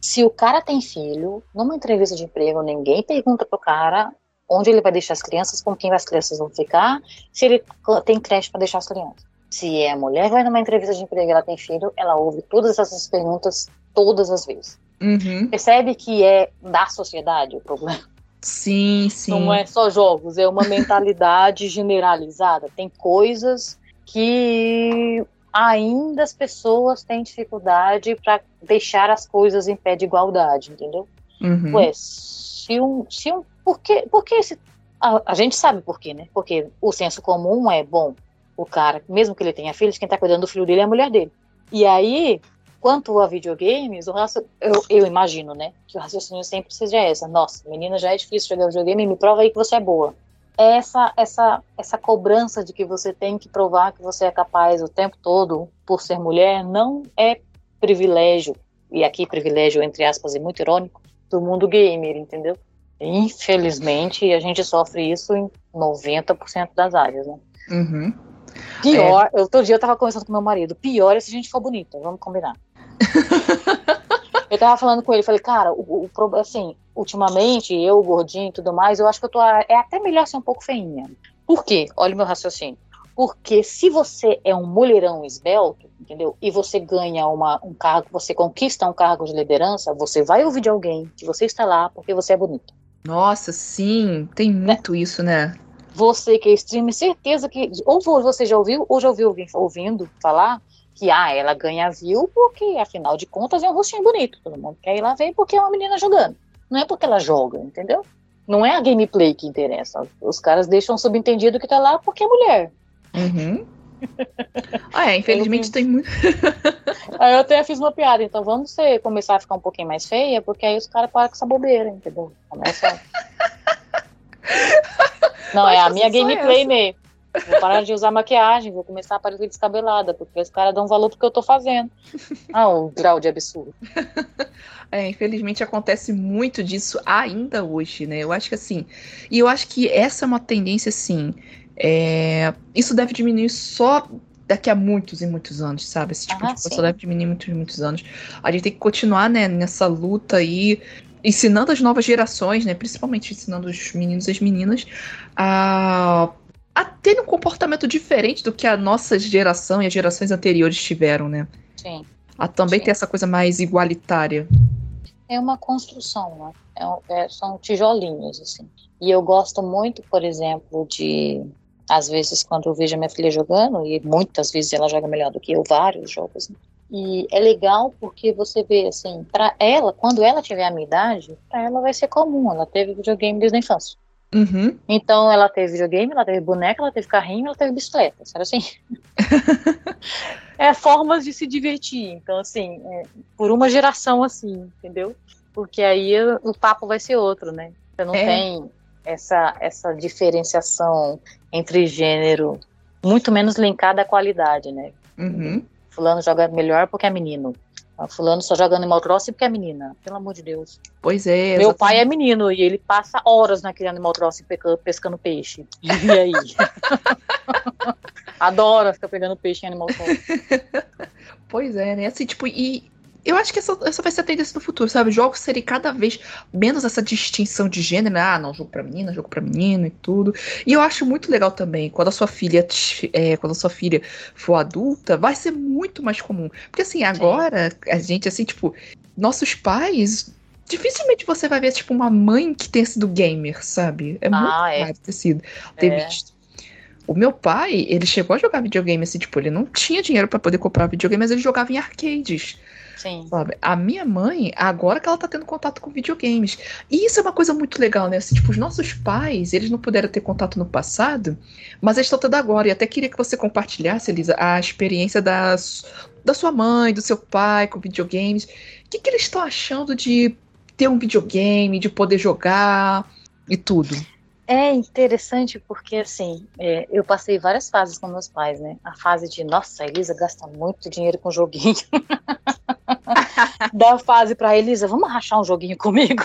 Se o cara tem filho, numa entrevista de emprego, ninguém pergunta pro cara onde ele vai deixar as crianças, com quem as crianças vão ficar, se ele tem creche para deixar as crianças. Se é mulher vai numa entrevista de emprego e ela tem filho, ela ouve todas essas perguntas todas as vezes. Uhum. Percebe que é da sociedade o problema? Sim, sim. Não é só jogos, é uma mentalidade generalizada. Tem coisas que ainda as pessoas têm dificuldade para deixar as coisas em pé de igualdade, entendeu? Uhum. Ué, se um, se um, por que, por que esse, a, a gente sabe por quê, né? Porque o senso comum é bom o cara, mesmo que ele tenha filhos, quem está cuidando do filho dele é a mulher dele. E aí, quanto a videogames, raço, eu, eu, imagino, né, que o raciocínio sempre seja essa. Nossa, menina, já é difícil jogar videogame, me prova aí que você é boa. Essa, essa, essa cobrança de que você tem que provar que você é capaz o tempo todo por ser mulher não é privilégio, e aqui privilégio entre aspas e muito irônico, do mundo gamer, entendeu? Infelizmente, a gente sofre isso em 90% das áreas, né? Uhum. Pior, é. outro dia eu tava conversando com meu marido, pior é se a gente for bonita, vamos combinar. eu tava falando com ele, falei, cara, o, o assim, ultimamente, eu, gordinho e tudo mais, eu acho que eu tô. É até melhor ser um pouco feinha. Por quê? Olha o meu raciocínio. Porque se você é um mulherão esbelto, entendeu? E você ganha uma, um cargo, você conquista um cargo de liderança, você vai ouvir de alguém que você está lá porque você é bonita. Nossa, sim, tem muito né? isso, né? Você que é streamer, certeza que ou você já ouviu ou já ouviu ouvindo falar que ah, ela ganha view porque afinal de contas é um rostinho bonito, todo mundo quer ir lá ver porque é uma menina jogando. Não é porque ela joga, entendeu? Não é a gameplay que interessa. Os caras deixam subentendido que tá lá porque é mulher. Uhum. ah, é, infelizmente tem muito. aí eu até fiz uma piada, então vamos ser, começar a ficar um pouquinho mais feia, porque aí os caras param com essa bobeira, entendeu? Começa. Não, é a minha gameplay mesmo. Vou parar de usar maquiagem, vou começar a parecer descabelada, porque os caras dão valor pro que eu tô fazendo. Ah, o grau de absurdo. É, infelizmente acontece muito disso ainda hoje, né? Eu acho que assim. E eu acho que essa é uma tendência, assim. É, isso deve diminuir só daqui a muitos e muitos anos, sabe? Esse tipo ah, de coisa só deve diminuir muitos e muitos anos. A gente tem que continuar, né, nessa luta aí ensinando as novas gerações, né, principalmente ensinando os meninos e as meninas a, a ter um comportamento diferente do que a nossa geração e as gerações anteriores tiveram, né? Sim. A também Sim. ter essa coisa mais igualitária. É uma construção, né? É, é, são tijolinhos, assim. E eu gosto muito, por exemplo, de às vezes quando eu vejo a minha filha jogando, e muitas vezes ela joga melhor do que eu, vários jogos, né? E é legal porque você vê, assim, para ela, quando ela tiver a minha idade, para ela vai ser comum. Ela teve videogame desde a infância. Uhum. Então ela teve videogame, ela teve boneca, ela teve carrinho, ela teve bicicleta, sabe assim? é formas de se divertir. Então, assim, é, por uma geração assim, entendeu? Porque aí o papo vai ser outro, né? Você não é. tem essa, essa diferenciação entre gênero, muito menos linkada à qualidade, né? Uhum fulano joga melhor porque é menino. Ah, fulano só joga Animal Crossing porque é menina, pelo amor de Deus. Pois é. Meu pai é menino e ele passa horas naquele Animal Crossing pescando peixe. E aí? Adora ficar pegando peixe em Animal Crossing. pois é, né? Assim, tipo, e eu acho que essa, essa vai ser a tendência do futuro, sabe? Jogos serem cada vez menos essa distinção de gênero, né? ah, não, jogo pra menina, jogo pra menino e tudo. E eu acho muito legal também, quando a sua filha, é, quando a sua filha for adulta, vai ser muito mais comum. Porque assim, agora, a gente, assim, tipo, nossos pais dificilmente você vai ver, tipo, uma mãe que tenha sido gamer, sabe? É ah, muito é. raro ter sido, ter é. visto. O meu pai, ele chegou a jogar videogame assim, tipo, ele não tinha dinheiro para poder comprar videogame, mas ele jogava em arcades. Sim. Sabe? A minha mãe, agora que ela tá tendo contato com videogames. E isso é uma coisa muito legal, né? Assim, tipo, os nossos pais, eles não puderam ter contato no passado, mas eles estão tendo agora. E até queria que você compartilhasse, Elisa, a experiência das, da sua mãe, do seu pai com videogames. O que, que eles estão achando de ter um videogame, de poder jogar e tudo? É interessante porque, assim, é, eu passei várias fases com meus pais, né? A fase de, nossa, a Elisa gasta muito dinheiro com joguinho. da fase para Elisa, vamos rachar um joguinho comigo?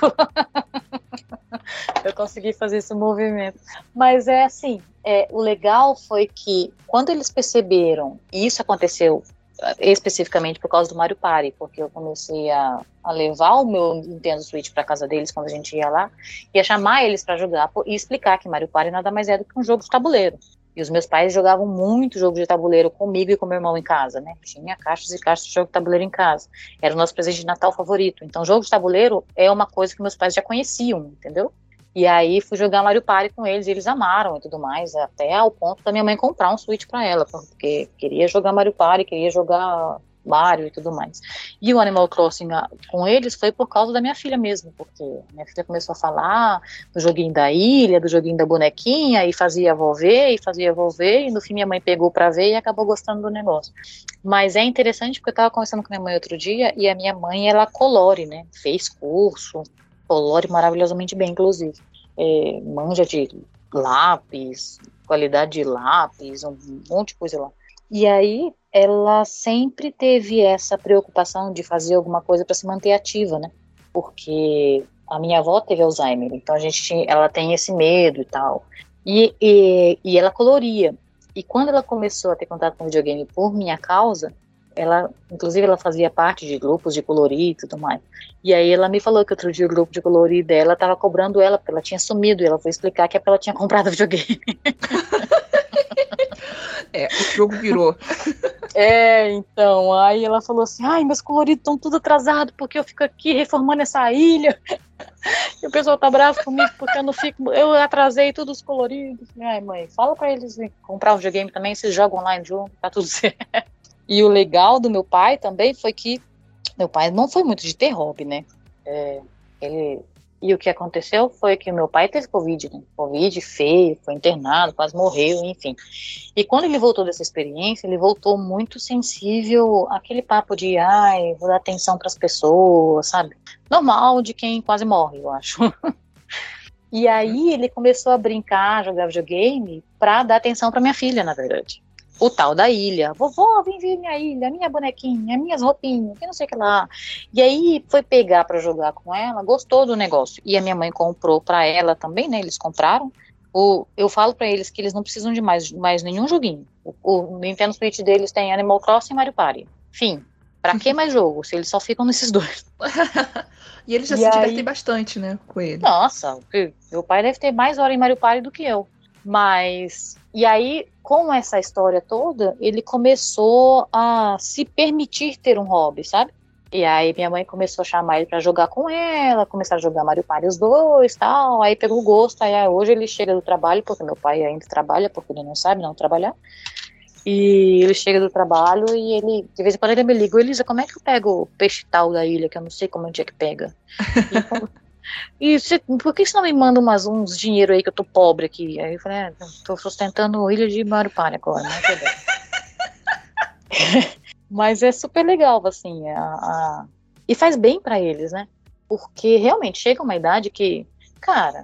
eu consegui fazer esse movimento. Mas é assim, é, o legal foi que quando eles perceberam, e isso aconteceu especificamente por causa do Mario Party, porque eu comecei a, a levar o meu Nintendo Switch para casa deles quando a gente ia lá, e a chamar eles para jogar e explicar que Mario Party nada mais é do que um jogo de tabuleiro. E os meus pais jogavam muito jogo de tabuleiro comigo e com meu irmão em casa, né? Tinha caixas e caixas de jogo de tabuleiro em casa. Era o nosso presente de Natal favorito. Então, jogo de tabuleiro é uma coisa que meus pais já conheciam, entendeu? E aí fui jogar Mario Party com eles, e eles amaram e tudo mais, até ao ponto da minha mãe comprar um Switch para ela, porque queria jogar Mario Party, queria jogar Mario e tudo mais. E o Animal Crossing ah, com eles foi por causa da minha filha mesmo, porque minha filha começou a falar do joguinho da ilha, do joguinho da bonequinha, e fazia volver, e fazia volver, e no fim minha mãe pegou para ver e acabou gostando do negócio. Mas é interessante porque eu estava conversando com minha mãe outro dia, e a minha mãe, ela colore, né? Fez curso, colore maravilhosamente bem, inclusive. É, manja de lápis, qualidade de lápis, um monte de coisa lá. E aí ela sempre teve essa preocupação de fazer alguma coisa para se manter ativa, né? Porque a minha avó teve Alzheimer, então a gente tinha, ela tem esse medo e tal. E, e, e ela coloria. E quando ela começou a ter contato com videogame por minha causa, ela, inclusive, ela fazia parte de grupos de colorir e tudo mais. E aí ela me falou que outro dia o grupo de colorir dela estava cobrando ela, porque ela tinha sumido, e ela foi explicar que é porque ela tinha comprado videogame. é, o jogo virou. É, então, aí ela falou assim, ai, meus coloridos estão tudo atrasados, porque eu fico aqui reformando essa ilha. E o pessoal tá bravo comigo porque eu não fico. Eu atrasei todos os coloridos. Ai, mãe, fala pra eles comprar um videogame também, vocês jogam online junto, tá tudo certo. E o legal do meu pai também foi que meu pai não foi muito de ter hobby, né? É, ele e o que aconteceu foi que meu pai teve Covid, né? Covid feio, foi internado, quase morreu, enfim. E quando ele voltou dessa experiência, ele voltou muito sensível àquele papo de, ai, vou dar atenção para as pessoas, sabe? Normal de quem quase morre, eu acho. e aí ele começou a brincar, jogar videogame, para dar atenção para minha filha, na verdade o tal da ilha. Vovó, vem ver minha ilha, minha bonequinha, minhas roupinhas, que não sei o que lá. E aí foi pegar para jogar com ela, gostou do negócio. E a minha mãe comprou para ela também, né? Eles compraram. O, eu falo para eles que eles não precisam de mais, mais nenhum joguinho. O, o Nintendo Switch deles tem Animal Crossing e Mario Party. Fim. Pra que mais jogo? Se eles só ficam nesses dois. e eles já e se aí... divertem bastante, né, com ele. Nossa, meu pai deve ter mais hora em Mario Party do que eu. Mas e aí, com essa história toda, ele começou a se permitir ter um hobby, sabe? E aí minha mãe começou a chamar ele para jogar com ela, começaram a jogar Mario Party os dois, tal. Aí pegou gosto. Aí hoje ele chega do trabalho, porque meu pai ainda trabalha, porque ele não sabe não trabalhar. E ele chega do trabalho e ele, de vez em quando ele me liga, Elisa, como é que eu pego o peixe tal da ilha, que eu não sei como é que pega? E você, por que você não me manda umas, uns dinheiro aí que eu tô pobre aqui? Aí eu falei, é, tô sustentando Ilha de Marupane agora, né? Mas é super legal, assim, a, a... e faz bem para eles, né? Porque realmente chega uma idade que, cara,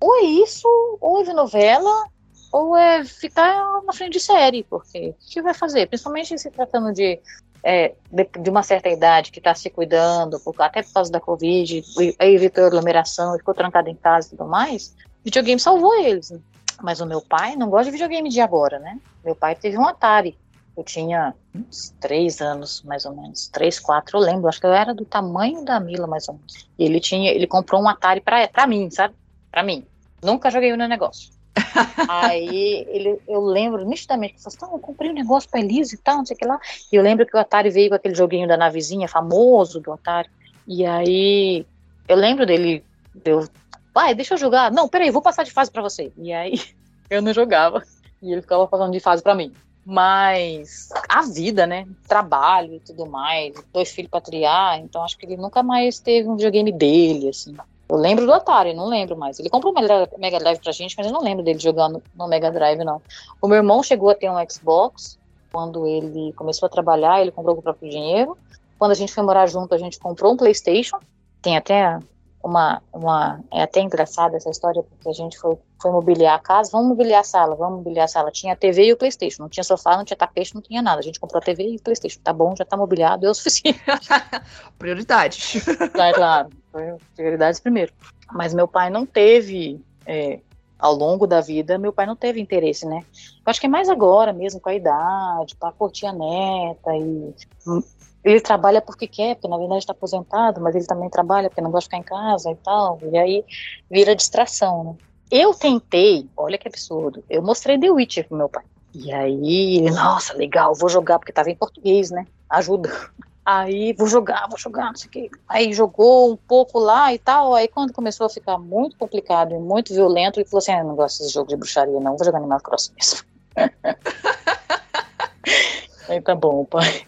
ou é isso, ou é novela, ou é ficar na frente de série, porque o que vai fazer? Principalmente se tratando de é, de, de, uma certa idade que está se cuidando, até por causa da Covid, evitou aglomeração, ficou trancado em casa e tudo mais, videogame salvou eles. Né? Mas o meu pai não gosta de videogame de agora, né? Meu pai teve um Atari. Eu tinha uns três anos, mais ou menos. Três, quatro, eu lembro. Acho que eu era do tamanho da Mila, mais ou menos. E ele tinha, ele comprou um Atari pra mim, sabe? Pra mim. Nunca joguei no negócio. Aí ele, eu lembro nitidamente, ele falou assim, eu comprei um negócio pra Elise e tal, não sei o que lá. E eu lembro que o Atari veio com aquele joguinho da navezinha, famoso do Atari. E aí eu lembro dele, eu, pai, deixa eu jogar. Não, peraí, vou passar de fase pra você. E aí eu não jogava. E ele ficava passando de fase pra mim. Mas a vida, né? Trabalho e tudo mais, dois filhos pra criar, então acho que ele nunca mais teve um videogame dele, assim. Eu lembro do Atari, não lembro mais. Ele comprou o Mega Drive pra gente, mas eu não lembro dele jogando no Mega Drive, não. O meu irmão chegou a ter um Xbox quando ele começou a trabalhar, ele comprou com o próprio dinheiro. Quando a gente foi morar junto, a gente comprou um PlayStation. Tem até uma, uma é até engraçada essa história porque a gente foi, foi mobiliar a casa, vamos mobiliar a sala, vamos mobiliar a sala. Tinha a TV e o PlayStation, não tinha sofá, não tinha tapete, não tinha nada. A gente comprou a TV e o PlayStation. Tá bom, já tá mobiliado, é o suficiente. Prioridades. É claro, prioridades primeiro. Mas meu pai não teve é, ao longo da vida, meu pai não teve interesse, né? Eu acho que é mais agora mesmo, com a idade, para curtir a neta e ele trabalha porque quer, porque na verdade está aposentado, mas ele também trabalha porque não gosta de ficar em casa e tal, e aí vira distração, né? Eu tentei, olha que absurdo, eu mostrei The Witcher pro meu pai. E aí, nossa, legal, vou jogar, porque tava em português, né? Ajuda. Aí, vou jogar, vou jogar, não sei o quê. Aí jogou um pouco lá e tal. Aí, quando começou a ficar muito complicado e muito violento, ele falou assim: ah, não gosto desse jogo de bruxaria, não, vou jogar Animal Crossing mesmo. aí, tá bom, pai.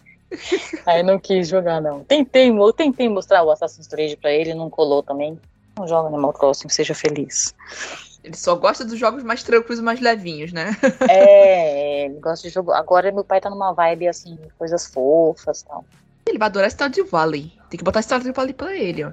Aí não quis jogar, não. Tentei, eu tentei mostrar o Assassin's Creed pra ele, não colou também. Não joga Animal Crossing, seja feliz. Ele só gosta dos jogos mais tranquilos e mais levinhos, né? É, ele gosta de jogo. Agora meu pai tá numa vibe assim, coisas fofas e tal. Ele vai adorar Stardew Valley. Tem que botar Stardew Valley pra ele, ó.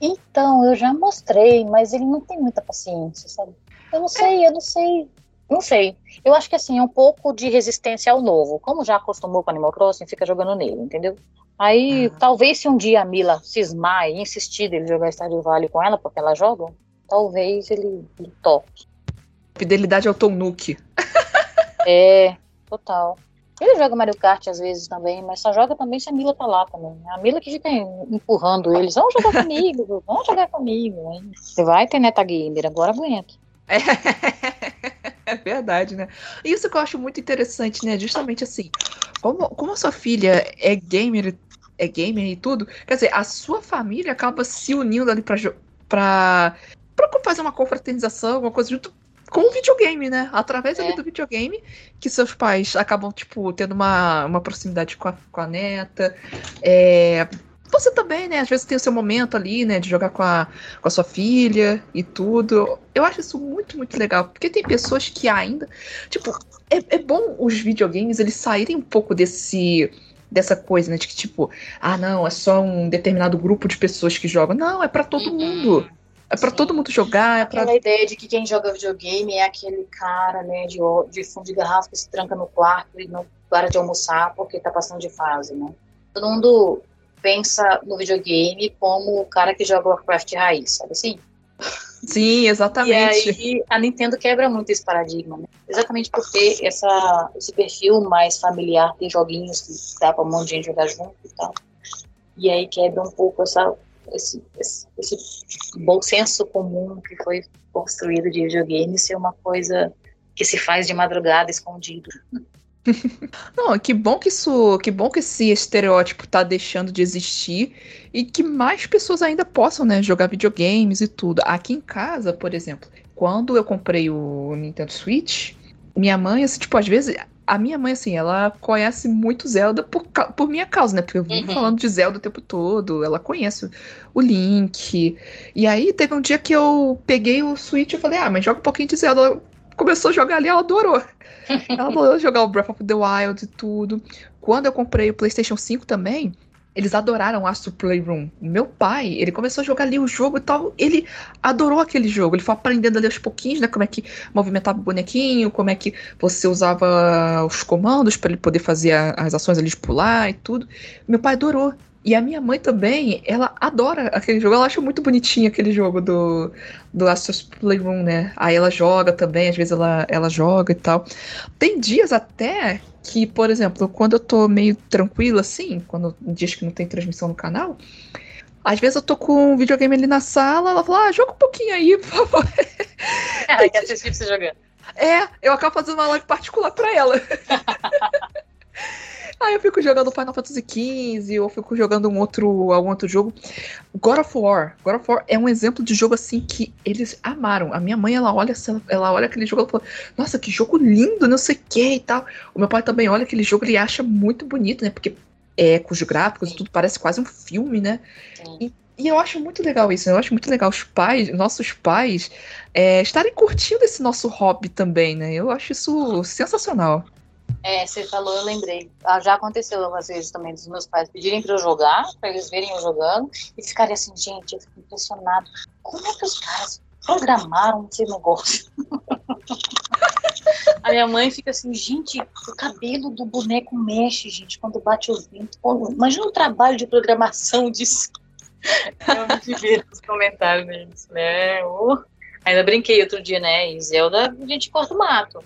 Então, eu já mostrei, mas ele não tem muita paciência, sabe? Eu não sei, eu não sei. Não sei. Eu acho que assim, é um pouco de resistência ao novo. Como já acostumou com Animal Crossing, fica jogando nele, entendeu? Aí, ah. talvez se um dia a Mila cismar e insistir dele jogar Stardew Valley com ela, porque ela joga, talvez ele, ele toque. Fidelidade ao Tom Nook. é, total. Ele joga Mario Kart às vezes também, mas só joga também se a Mila tá lá também. A Mila que fica empurrando eles. Vamos jogar comigo, vamos jogar comigo. Hein? Você vai ter neta gamer, agora aguenta. É. Verdade, né? Isso que eu acho muito interessante, né? Justamente assim, como, como a sua filha é gamer, é gamer e tudo, quer dizer, a sua família acaba se unindo ali pra, pra, pra fazer uma confraternização, alguma coisa junto com o videogame, né? Através é. do videogame, que seus pais acabam, tipo, tendo uma, uma proximidade com a, com a neta. É, você também, né? Às vezes tem o seu momento ali, né? De jogar com a, com a sua filha e tudo. Eu acho isso muito, muito legal. Porque tem pessoas que ainda. Tipo, é, é bom os videogames eles saírem um pouco desse dessa coisa, né? De que, tipo, ah, não, é só um determinado grupo de pessoas que jogam. Não, é para todo uhum. mundo. É para todo mundo jogar. É pra... Aquela ideia de que quem joga videogame é aquele cara, né, de, de fundo de garrafa que se tranca no quarto e não para de almoçar porque tá passando de fase, né? Todo mundo pensa no videogame como o cara que joga Warcraft raiz, sabe assim? Sim, exatamente. E aí a Nintendo quebra muito esse paradigma, né? Exatamente por ter essa, esse perfil mais familiar, tem joguinhos que dá pra um monte de gente jogar junto e tal. E aí quebra um pouco essa, esse, esse, esse bom senso comum que foi construído de videogame ser uma coisa que se faz de madrugada escondido. Não, que bom que isso, que bom que esse estereótipo tá deixando de existir e que mais pessoas ainda possam, né, jogar videogames e tudo. Aqui em casa, por exemplo, quando eu comprei o Nintendo Switch, minha mãe, assim, tipo, às vezes a minha mãe, assim, ela conhece muito Zelda por, por minha causa, né? Porque eu vim uhum. falando de Zelda o tempo todo, ela conhece o Link. E aí teve um dia que eu peguei o Switch e falei, ah, mas joga um pouquinho de Zelda. Ela começou a jogar ali, ela adorou. Ela adorou jogar o Breath of the Wild e tudo. Quando eu comprei o PlayStation 5 também, eles adoraram Astro Playroom. Meu pai, ele começou a jogar ali o jogo e tal. Ele adorou aquele jogo. Ele foi aprendendo ali aos pouquinhos, né? Como é que movimentava o bonequinho, como é que você usava os comandos para ele poder fazer a, as ações ali de pular e tudo. Meu pai adorou. E a minha mãe também, ela adora aquele jogo. Ela acha muito bonitinho aquele jogo do, do Astro's Playroom, né? Aí ela joga também, às vezes ela, ela joga e tal. Tem dias até que, por exemplo, quando eu tô meio tranquila assim, quando diz que não tem transmissão no canal, às vezes eu tô com um videogame ali na sala, ela fala, ah, joga um pouquinho aí, por favor. Ela quer assistir você jogando. É, eu acabo fazendo uma live particular pra ela. Aí eu fico jogando Final Fantasy XV, ou fico jogando um outro, algum outro jogo. God of War. God of War é um exemplo de jogo assim que eles amaram. A minha mãe, ela olha, ela olha aquele jogo e fala, nossa, que jogo lindo, não sei o que e tal. O meu pai também olha aquele jogo, ele acha muito bonito, né? Porque é, com os gráficos e tudo parece quase um filme, né? E, e, eu acho muito legal isso, eu acho muito legal os pais, nossos pais, é, estarem curtindo esse nosso hobby também, né? Eu acho isso sensacional. É, você falou, eu lembrei. Ah, já aconteceu algumas vezes também dos meus pais pedirem para eu jogar, para eles verem eu jogando, e ficarem assim, gente, eu fico impressionado. Como é que os caras programaram esse negócio? A minha mãe fica assim, gente, o cabelo do boneco mexe, gente, quando bate o vento. Pô, imagina o trabalho de programação disso. Eu me divirto nos comentários deles, né? Oh. Ainda brinquei outro dia, né? E Zelda, a gente corta o mato.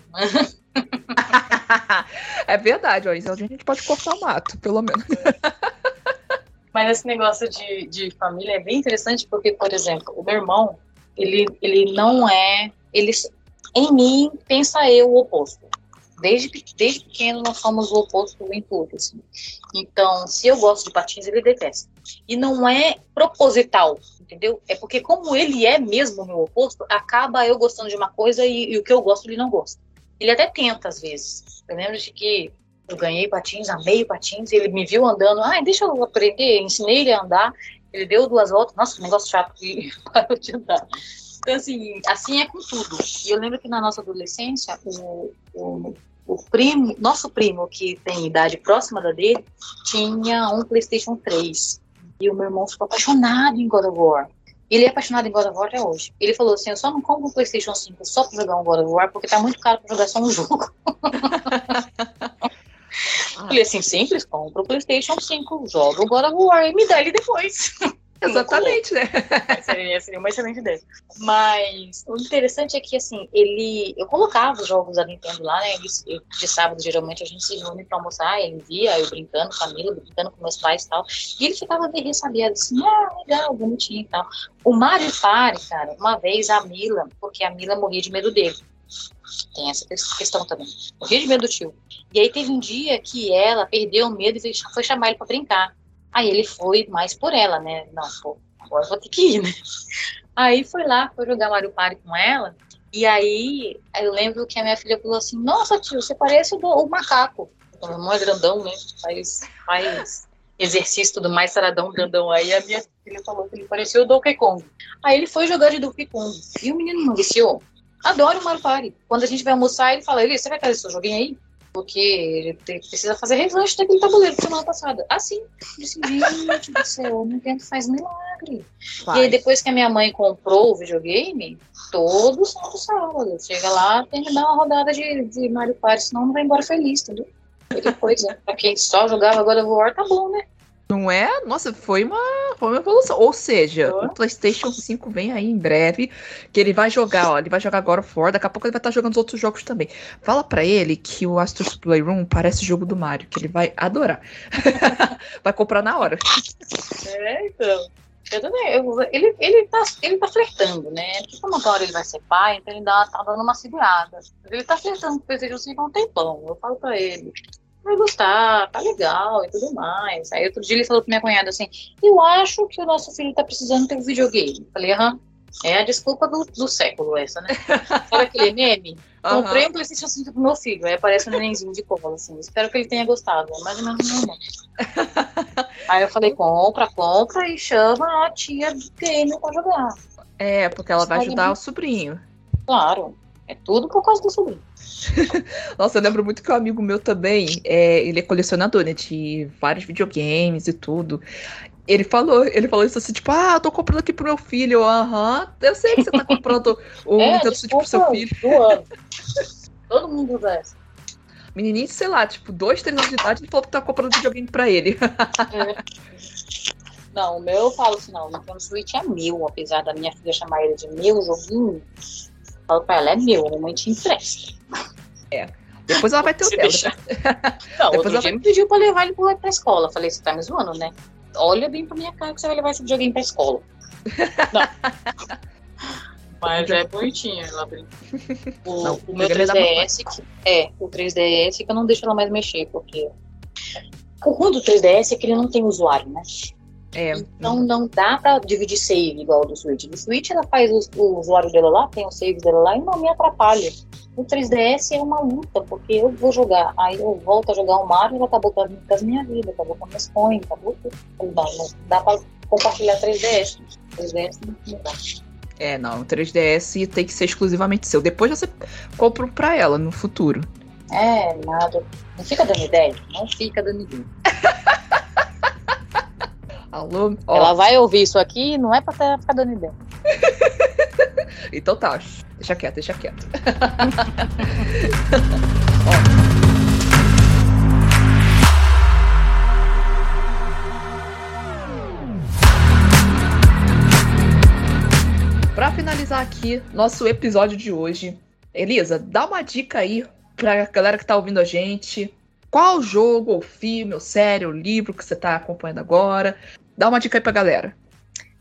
é verdade, ó. Isso a gente pode cortar o mato, pelo menos. Mas esse negócio de, de família é bem interessante porque, por exemplo, o meu irmão, ele, ele não é. Ele, em mim, pensa eu o oposto. Desde, desde pequeno nós somos o oposto em tudo. Assim. Então, se eu gosto de patins, ele detesta. E não é proposital, entendeu? É porque, como ele é mesmo o meu oposto, acaba eu gostando de uma coisa e, e o que eu gosto ele não gosta. Ele até tenta às vezes. Eu lembro de que eu ganhei patins, amei patins, ele me viu andando, ah, deixa eu aprender, ensinei ele a andar, ele deu duas voltas, nossa, negócio chato que parou de andar. Então, assim, assim é com tudo. E eu lembro que na nossa adolescência, o, o, o primo, nosso primo, que tem idade próxima da dele, tinha um PlayStation 3. E o meu irmão ficou apaixonado em God of War. Ele é apaixonado em God of War até hoje. Ele falou assim: eu só não compro um PlayStation 5 só pra jogar um God of War porque tá muito caro pra jogar só um jogo. Falei assim: simples, compra o PlayStation 5, joga o God of War e me dá ele depois. Exatamente, né? Seria, seria uma excelente ideia. Mas o interessante é que, assim, ele. Eu colocava os jogos da Nintendo lá, né? de sábado, geralmente, a gente se reúne pra almoçar, ele via, eu brincando com a Mila, brincando com meus pais e tal. E ele ficava bem ressabiado, assim, ah, legal, bonitinho e tal. O Mario Party, cara, uma vez a Mila, porque a Mila morria de medo dele. Tem essa questão também. Morria de medo do tio. E aí teve um dia que ela perdeu o medo e foi chamar ele pra brincar. Aí ele foi mais por ela, né? Não, pô, agora vou ter que ir, né? Aí foi lá, foi jogar Mario Party com ela. E aí eu lembro que a minha filha falou assim: Nossa, tio, você parece o, o macaco. O meu irmão é grandão, né? Faz, faz exercício tudo mais, saradão, grandão. Aí a minha filha falou que ele parecia o Donkey Kong. Aí ele foi jogar de Donkey Kong. E o menino não viciou. Adoro o Mario Party. Quando a gente vai almoçar, ele fala: Ele, você vai fazer seu joguinho aí? Porque ele precisa fazer revanche daquele tabuleiro da semana passada. Assim, disse, gente do céu, o Nintendo faz milagre. Faz. E aí, depois que a minha mãe comprou o videogame, todo santo sábado, chega lá, tem que dar uma rodada de, de Mario Party, senão não vai embora feliz, entendeu? Né, pra quem só jogava God of War, tá bom, né? Não é? Nossa, foi uma, foi uma evolução. Ou seja, oh. o PlayStation 5 vem aí em breve, que ele vai jogar, ó, ele vai jogar of War, daqui a pouco ele vai estar jogando os outros jogos também. Fala para ele que o Astro's Playroom parece jogo do Mario, que ele vai adorar. vai comprar na hora. É, então. Eu também, eu, ele, ele, tá, ele tá flertando, né? Porque como agora ele vai ser pai, então ele dá, tá dando uma segurada. Ele tá flertando com o PlayStation 5 há um tempão. Eu falo pra ele, vai gostar, tá legal e tudo mais. Aí outro dia ele falou pra minha cunhada assim: Eu acho que o nosso filho tá precisando ter um videogame. Falei, aham. É a desculpa do, do século essa, né? Sabe aquele meme? Uhum. Comprei um Playstation 5 pro meu filho, aí aparece um nenenzinho de colo, assim. Espero que ele tenha gostado. É mais ou menos normal. aí eu falei, compra, compra e chama a tia do game pra jogar. É, porque ela vai ajudar o sobrinho. Claro. É tudo por causa do sobrinho. Nossa, eu lembro muito que um amigo meu também, é, ele é colecionador, né, de vários videogames e tudo. Ele falou, ele falou isso assim, tipo, ah, eu tô comprando aqui pro meu filho. Aham, eu sei que você tá comprando o É, Nintendo Switch pro seu filho. Todo mundo usa essa. Menininho, sei lá, tipo, dois, três anos de idade, ele falou que tá comprando videogame pra ele. Não, o meu eu falo assim, não, o Nintendo Switch é meu, apesar da minha filha chamar ele de meu joguinho. Falo pra ela, é meu, a mamãe te empresta. Depois ela vai ter o dela. Não, Depois ela dia me pediu pra levar ele pra pra escola. Falei, você tá me zoando, né? Olha bem pra minha cara que você vai levar esse videogame pra escola. Não. Mas é bonitinho, ela brinca. O, Não, o meu videogame da mamãe. 3DS, que, é, o 3DS que eu não deixo ela mais mexer, porque o ruim do 3DS é que ele não tem usuário, né? É, Então não dá pra dividir save igual do Switch. Do Switch ela faz o, o usuário dela lá, tem o save dela lá e não me atrapalha. O 3DS é uma luta, porque eu vou jogar, aí eu volto a jogar o Mario, ela acabou com as, minhas vidas, acabou com as minhas coins, acabou tudo. Não, não dá pra compartilhar 3DS. 3DS não dá. é, não, o 3DS tem que ser exclusivamente seu. Depois você compra pra ela no futuro. É, nada. Não fica dando ideia? Não fica dando ideia. Alô? Ó, Ela vai ouvir isso aqui, não é pra ter- ficar dando ideia. Então tá, deixa quieto, deixa quieto. Pra finalizar aqui nosso episódio de hoje, Elisa, dá uma dica aí pra galera que tá ouvindo a gente. Qual jogo, ou filme, ou série, ou livro que você tá acompanhando agora? Dá uma dica aí pra galera.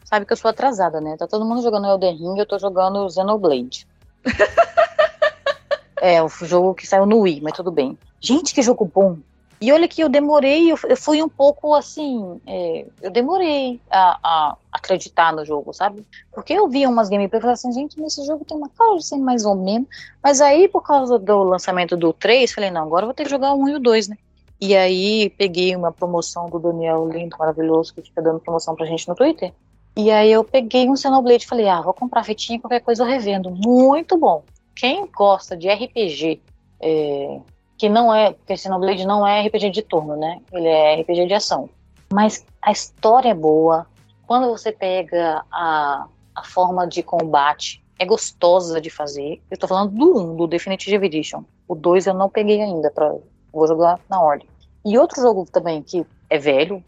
Sabe que eu sou atrasada, né? Tá todo mundo jogando Elden Ring, eu tô jogando Xenoblade. é, o jogo que saiu no Wii, mas tudo bem. Gente, que jogo bom! E olha que eu demorei, eu, fui um pouco assim, é, eu demorei a, a acreditar no jogo, sabe? Porque eu via umas gameplays e falava assim, gente, nesse jogo tem uma cara de ser mais ou menos. Mas aí, por causa do lançamento do 3, falei, não, agora eu vou ter que jogar o 1 e o 2, né? E aí peguei uma promoção do Daniel lindo, maravilhoso, que fica dando promoção pra gente no Twitter. E aí eu peguei um Xenoblade e falei, ah, vou comprar fitinha, qualquer coisa eu revendo. Muito bom. Quem gosta de RPG, é, que não é, porque Xenoblade não é RPG de turno, né? Ele é RPG de ação. Mas a história é boa. Quando você pega a, a forma de combate, é gostosa de fazer. Eu tô falando do 1, do Definitive Edition. O 2 eu não peguei ainda, pra, vou jogar na ordem. E outro jogo também que é velho,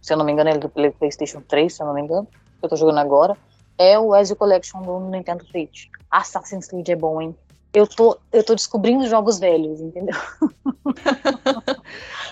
se eu não me engano, ele é do Play- PlayStation 3, se eu não me engano, que eu tô jogando agora, é o Ezio Collection do Nintendo Switch. Assassin's Creed é bom, hein? Eu tô, eu tô descobrindo jogos velhos, entendeu?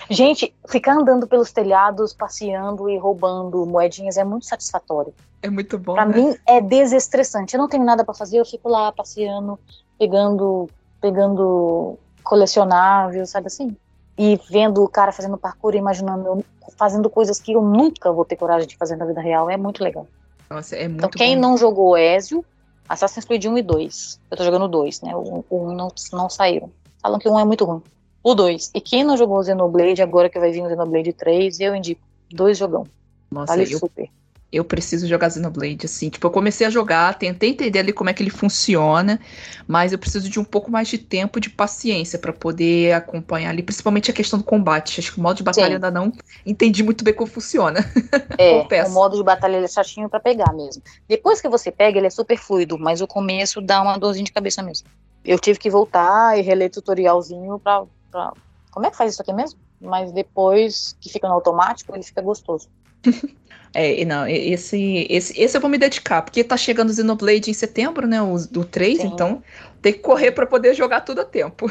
Gente, ficar andando pelos telhados, passeando e roubando moedinhas é muito satisfatório. É muito bom, Pra né? mim é desestressante. Eu não tenho nada pra fazer, eu fico lá passeando, pegando, pegando colecionáveis, sabe assim? E vendo o cara fazendo parkour, e imaginando fazendo coisas que eu nunca vou ter coragem de fazer na vida real. É muito legal. Nossa, é muito Então, quem bom. não jogou Ezio, Assassin's Creed 1 e 2. Eu tô jogando o 2, né? O, o 1 não, não saíram. Falam que o 1 é muito ruim. O 2. E quem não jogou o Xenoblade, agora que vai vir o Xenoblade 3, eu indico. Dois jogão. Nossa, Vale eu, super. Eu preciso jogar Xenoblade, assim. Tipo, eu comecei a jogar, tentei entender ali como é que ele funciona, mas eu preciso de um pouco mais de tempo, de paciência pra poder acompanhar ali, principalmente a questão do combate. Acho que o modo de batalha Sim. ainda não entendi muito bem como funciona. É, Confesso. o modo de batalha é chatinho pra pegar mesmo. Depois que você pega, ele é super fluido, mas o começo dá uma dorzinha de cabeça mesmo. Eu tive que voltar e reler tutorialzinho pra, pra... Como é que faz isso aqui mesmo? Mas depois que fica no automático, ele fica gostoso. É, não, esse, esse, esse eu vou me dedicar, porque tá chegando o Xenoblade em setembro, né? O do 3, Sim. então tem que correr pra poder jogar tudo a tempo.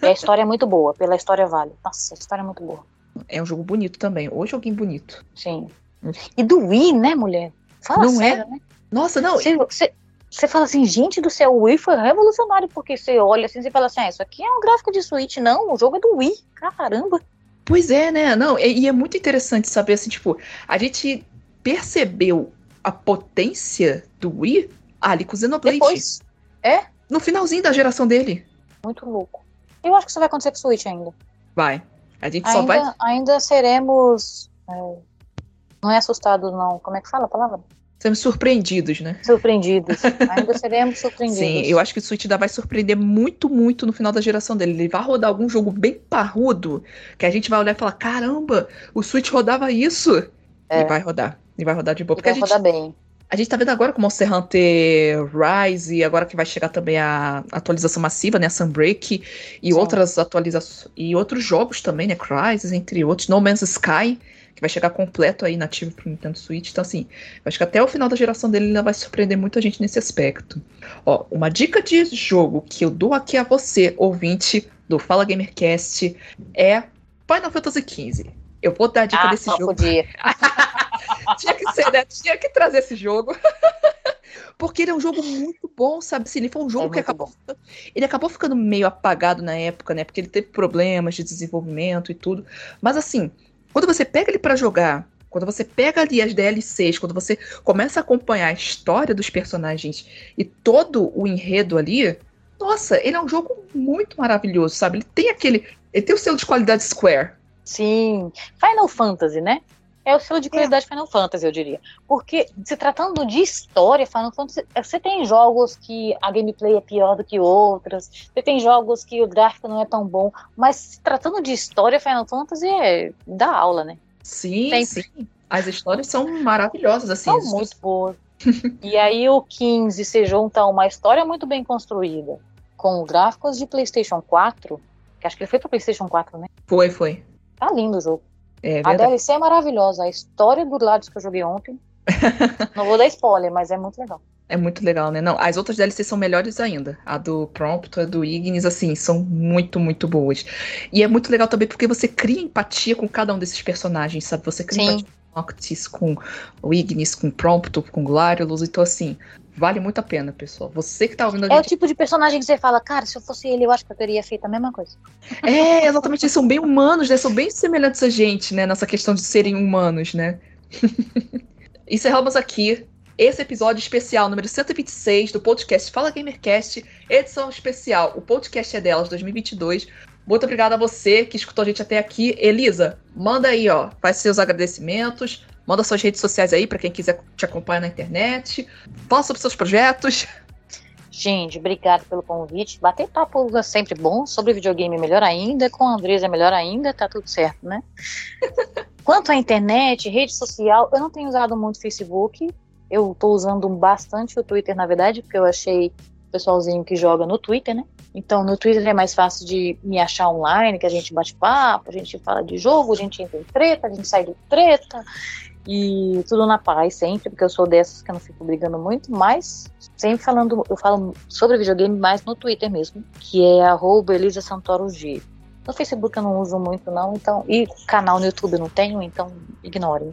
E a história é muito boa, pela história vale. Nossa, a história é muito boa. É um jogo bonito também. Ou joguinho bonito. Sim. E do Wii, né, mulher? Fala Não é? sério, né? Nossa, não, você fala assim, gente do céu, o Wii foi revolucionário, porque você olha assim e fala assim, ah, isso aqui é um gráfico de Switch, não, o jogo é do Wii. Caramba. Pois é, né? Não, e, e é muito interessante saber assim, tipo, a gente percebeu a potência do Wii ali com o Xenoblade. Depois, No finalzinho da geração dele. muito louco. Eu acho que isso vai acontecer com o Switch ainda. Vai. A gente só vai. Ainda, ainda seremos. é, não é assustado, não. Como é que fala a palavra? Seremos surpreendidos, né? Surpreendidos. Ainda seremos surpreendidos. Sim, eu acho que o Switch ainda vai surpreender muito, muito no final da geração dele. Ele vai rodar algum jogo bem parrudo, que a gente vai olhar e falar: caramba, o Switch rodava isso. É. E vai rodar. E vai rodar de boa. Porque vai a gente, rodar bem. A gente tá vendo agora com o Monster Hunter Rise, e agora que vai chegar também a atualização massiva, né? A Sunbreak, e Sim. outras atualizações. E outros jogos também, né? Crysis, entre outros. No Man's Sky que vai chegar completo aí nativo pro Nintendo Switch. Então, assim, acho que até o final da geração dele ainda vai surpreender muita gente nesse aspecto. Ó, uma dica de jogo que eu dou aqui a você, ouvinte do Fala Gamercast, é Final Fantasy XV. Eu vou dar a dica ah, desse jogo. Podia. Tinha que ser, né? Tinha que trazer esse jogo. Porque ele é um jogo muito bom, sabe? Assim, ele foi um jogo é que acabou. Bom. Ele acabou ficando meio apagado na época, né? Porque ele teve problemas de desenvolvimento e tudo. Mas assim, quando você pega ele para jogar, quando você pega ali as DLCs, quando você começa a acompanhar a história dos personagens e todo o enredo ali, nossa, ele é um jogo muito maravilhoso, sabe? Ele tem aquele. Ele tem o selo de qualidade Square. Sim. Final Fantasy, né? É o selo de qualidade é. Final Fantasy, eu diria. Porque, se tratando de história, Final Fantasy, você tem jogos que a gameplay é pior do que outras, você tem jogos que o gráfico não é tão bom, mas se tratando de história, Final Fantasy é da aula, né? Sim, Sempre. sim. As histórias são maravilhosas, assim. São muito boas. e aí o 15 se junta uma história muito bem construída com gráficos de PlayStation 4, que acho que ele foi para PlayStation 4, né? Foi, foi. Tá lindo o jogo. É a DLC é maravilhosa. A história do Lades que eu joguei ontem. não vou dar spoiler, mas é muito legal. É muito legal, né? Não, as outras DLCs são melhores ainda. A do Prompt, a do Ignis, assim, são muito, muito boas. E é muito legal também porque você cria empatia com cada um desses personagens, sabe? Você cria Sim. empatia com o Noctis, com o Ignis, com o Prompt, com o Glariolus. Então, assim, vale muito a pena, pessoal. Você que tá ouvindo a É o tipo de personagem que você fala, cara, se eu fosse ele, eu acho que eu teria feito a mesma coisa. É, exatamente. Eles são bem humanos, né? São bem semelhantes a gente, né? Nessa questão de serem humanos, né? Encerramos aqui esse episódio especial número 126 do podcast Fala Gamercast, edição especial. O podcast é delas 2022. Muito obrigada a você que escutou a gente até aqui. Elisa, manda aí, ó, faz seus agradecimentos, manda suas redes sociais aí para quem quiser te acompanhar na internet. Fala sobre seus projetos. Gente, obrigado pelo convite. Bater papo é sempre bom, sobre videogame melhor ainda, com a Andresa é melhor ainda, tá tudo certo, né? Quanto à internet, rede social, eu não tenho usado muito Facebook, eu tô usando bastante o Twitter, na verdade, porque eu achei o pessoalzinho que joga no Twitter, né? Então, no Twitter é mais fácil de me achar online, que a gente bate papo, a gente fala de jogo, a gente entra em treta, a gente sai de treta, e tudo na paz sempre, porque eu sou dessas que eu não fico brigando muito, mas sempre falando, eu falo sobre videogame mais no Twitter mesmo, que é arroba Elisa Santoro G. No Facebook eu não uso muito não, então, e canal no YouTube eu não tenho, então ignorem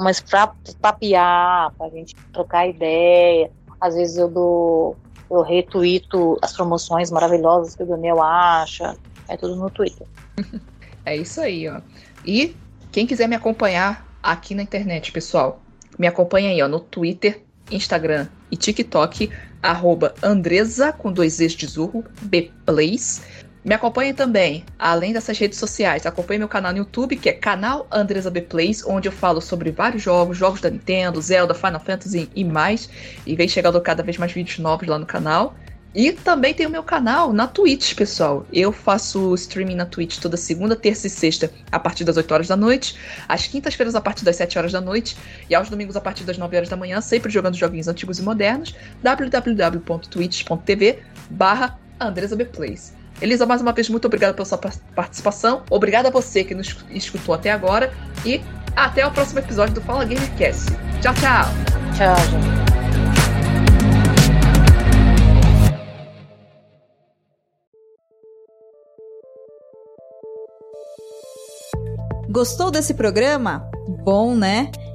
mas pra papear, pra gente trocar ideia. Às vezes eu dou, eu retuito as promoções maravilhosas que o Daniel acha. É tudo no Twitter. É isso aí, ó. E quem quiser me acompanhar aqui na internet, pessoal, me acompanha aí, ó, no Twitter, Instagram e TikTok, arroba Andresa, com dois Z's de Zurro, Bplays. Me acompanhe também, além dessas redes sociais, acompanhe meu canal no YouTube, que é canal Andresa B Plays, onde eu falo sobre vários jogos, jogos da Nintendo, Zelda, Final Fantasy e mais. E vem chegando cada vez mais vídeos novos lá no canal. E também tem o meu canal na Twitch, pessoal. Eu faço streaming na Twitch toda segunda, terça e sexta a partir das 8 horas da noite, às quintas-feiras a partir das 7 horas da noite e aos domingos a partir das 9 horas da manhã, sempre jogando joguinhos antigos e modernos. www.twitch.tv barra Andresa B Plays. Elisa, mais uma vez, muito obrigada pela sua participação. Obrigada a você que nos escutou até agora. E até o próximo episódio do Fala Gamecast. Tchau, tchau. Tchau, gente. Gostou desse programa? Bom, né?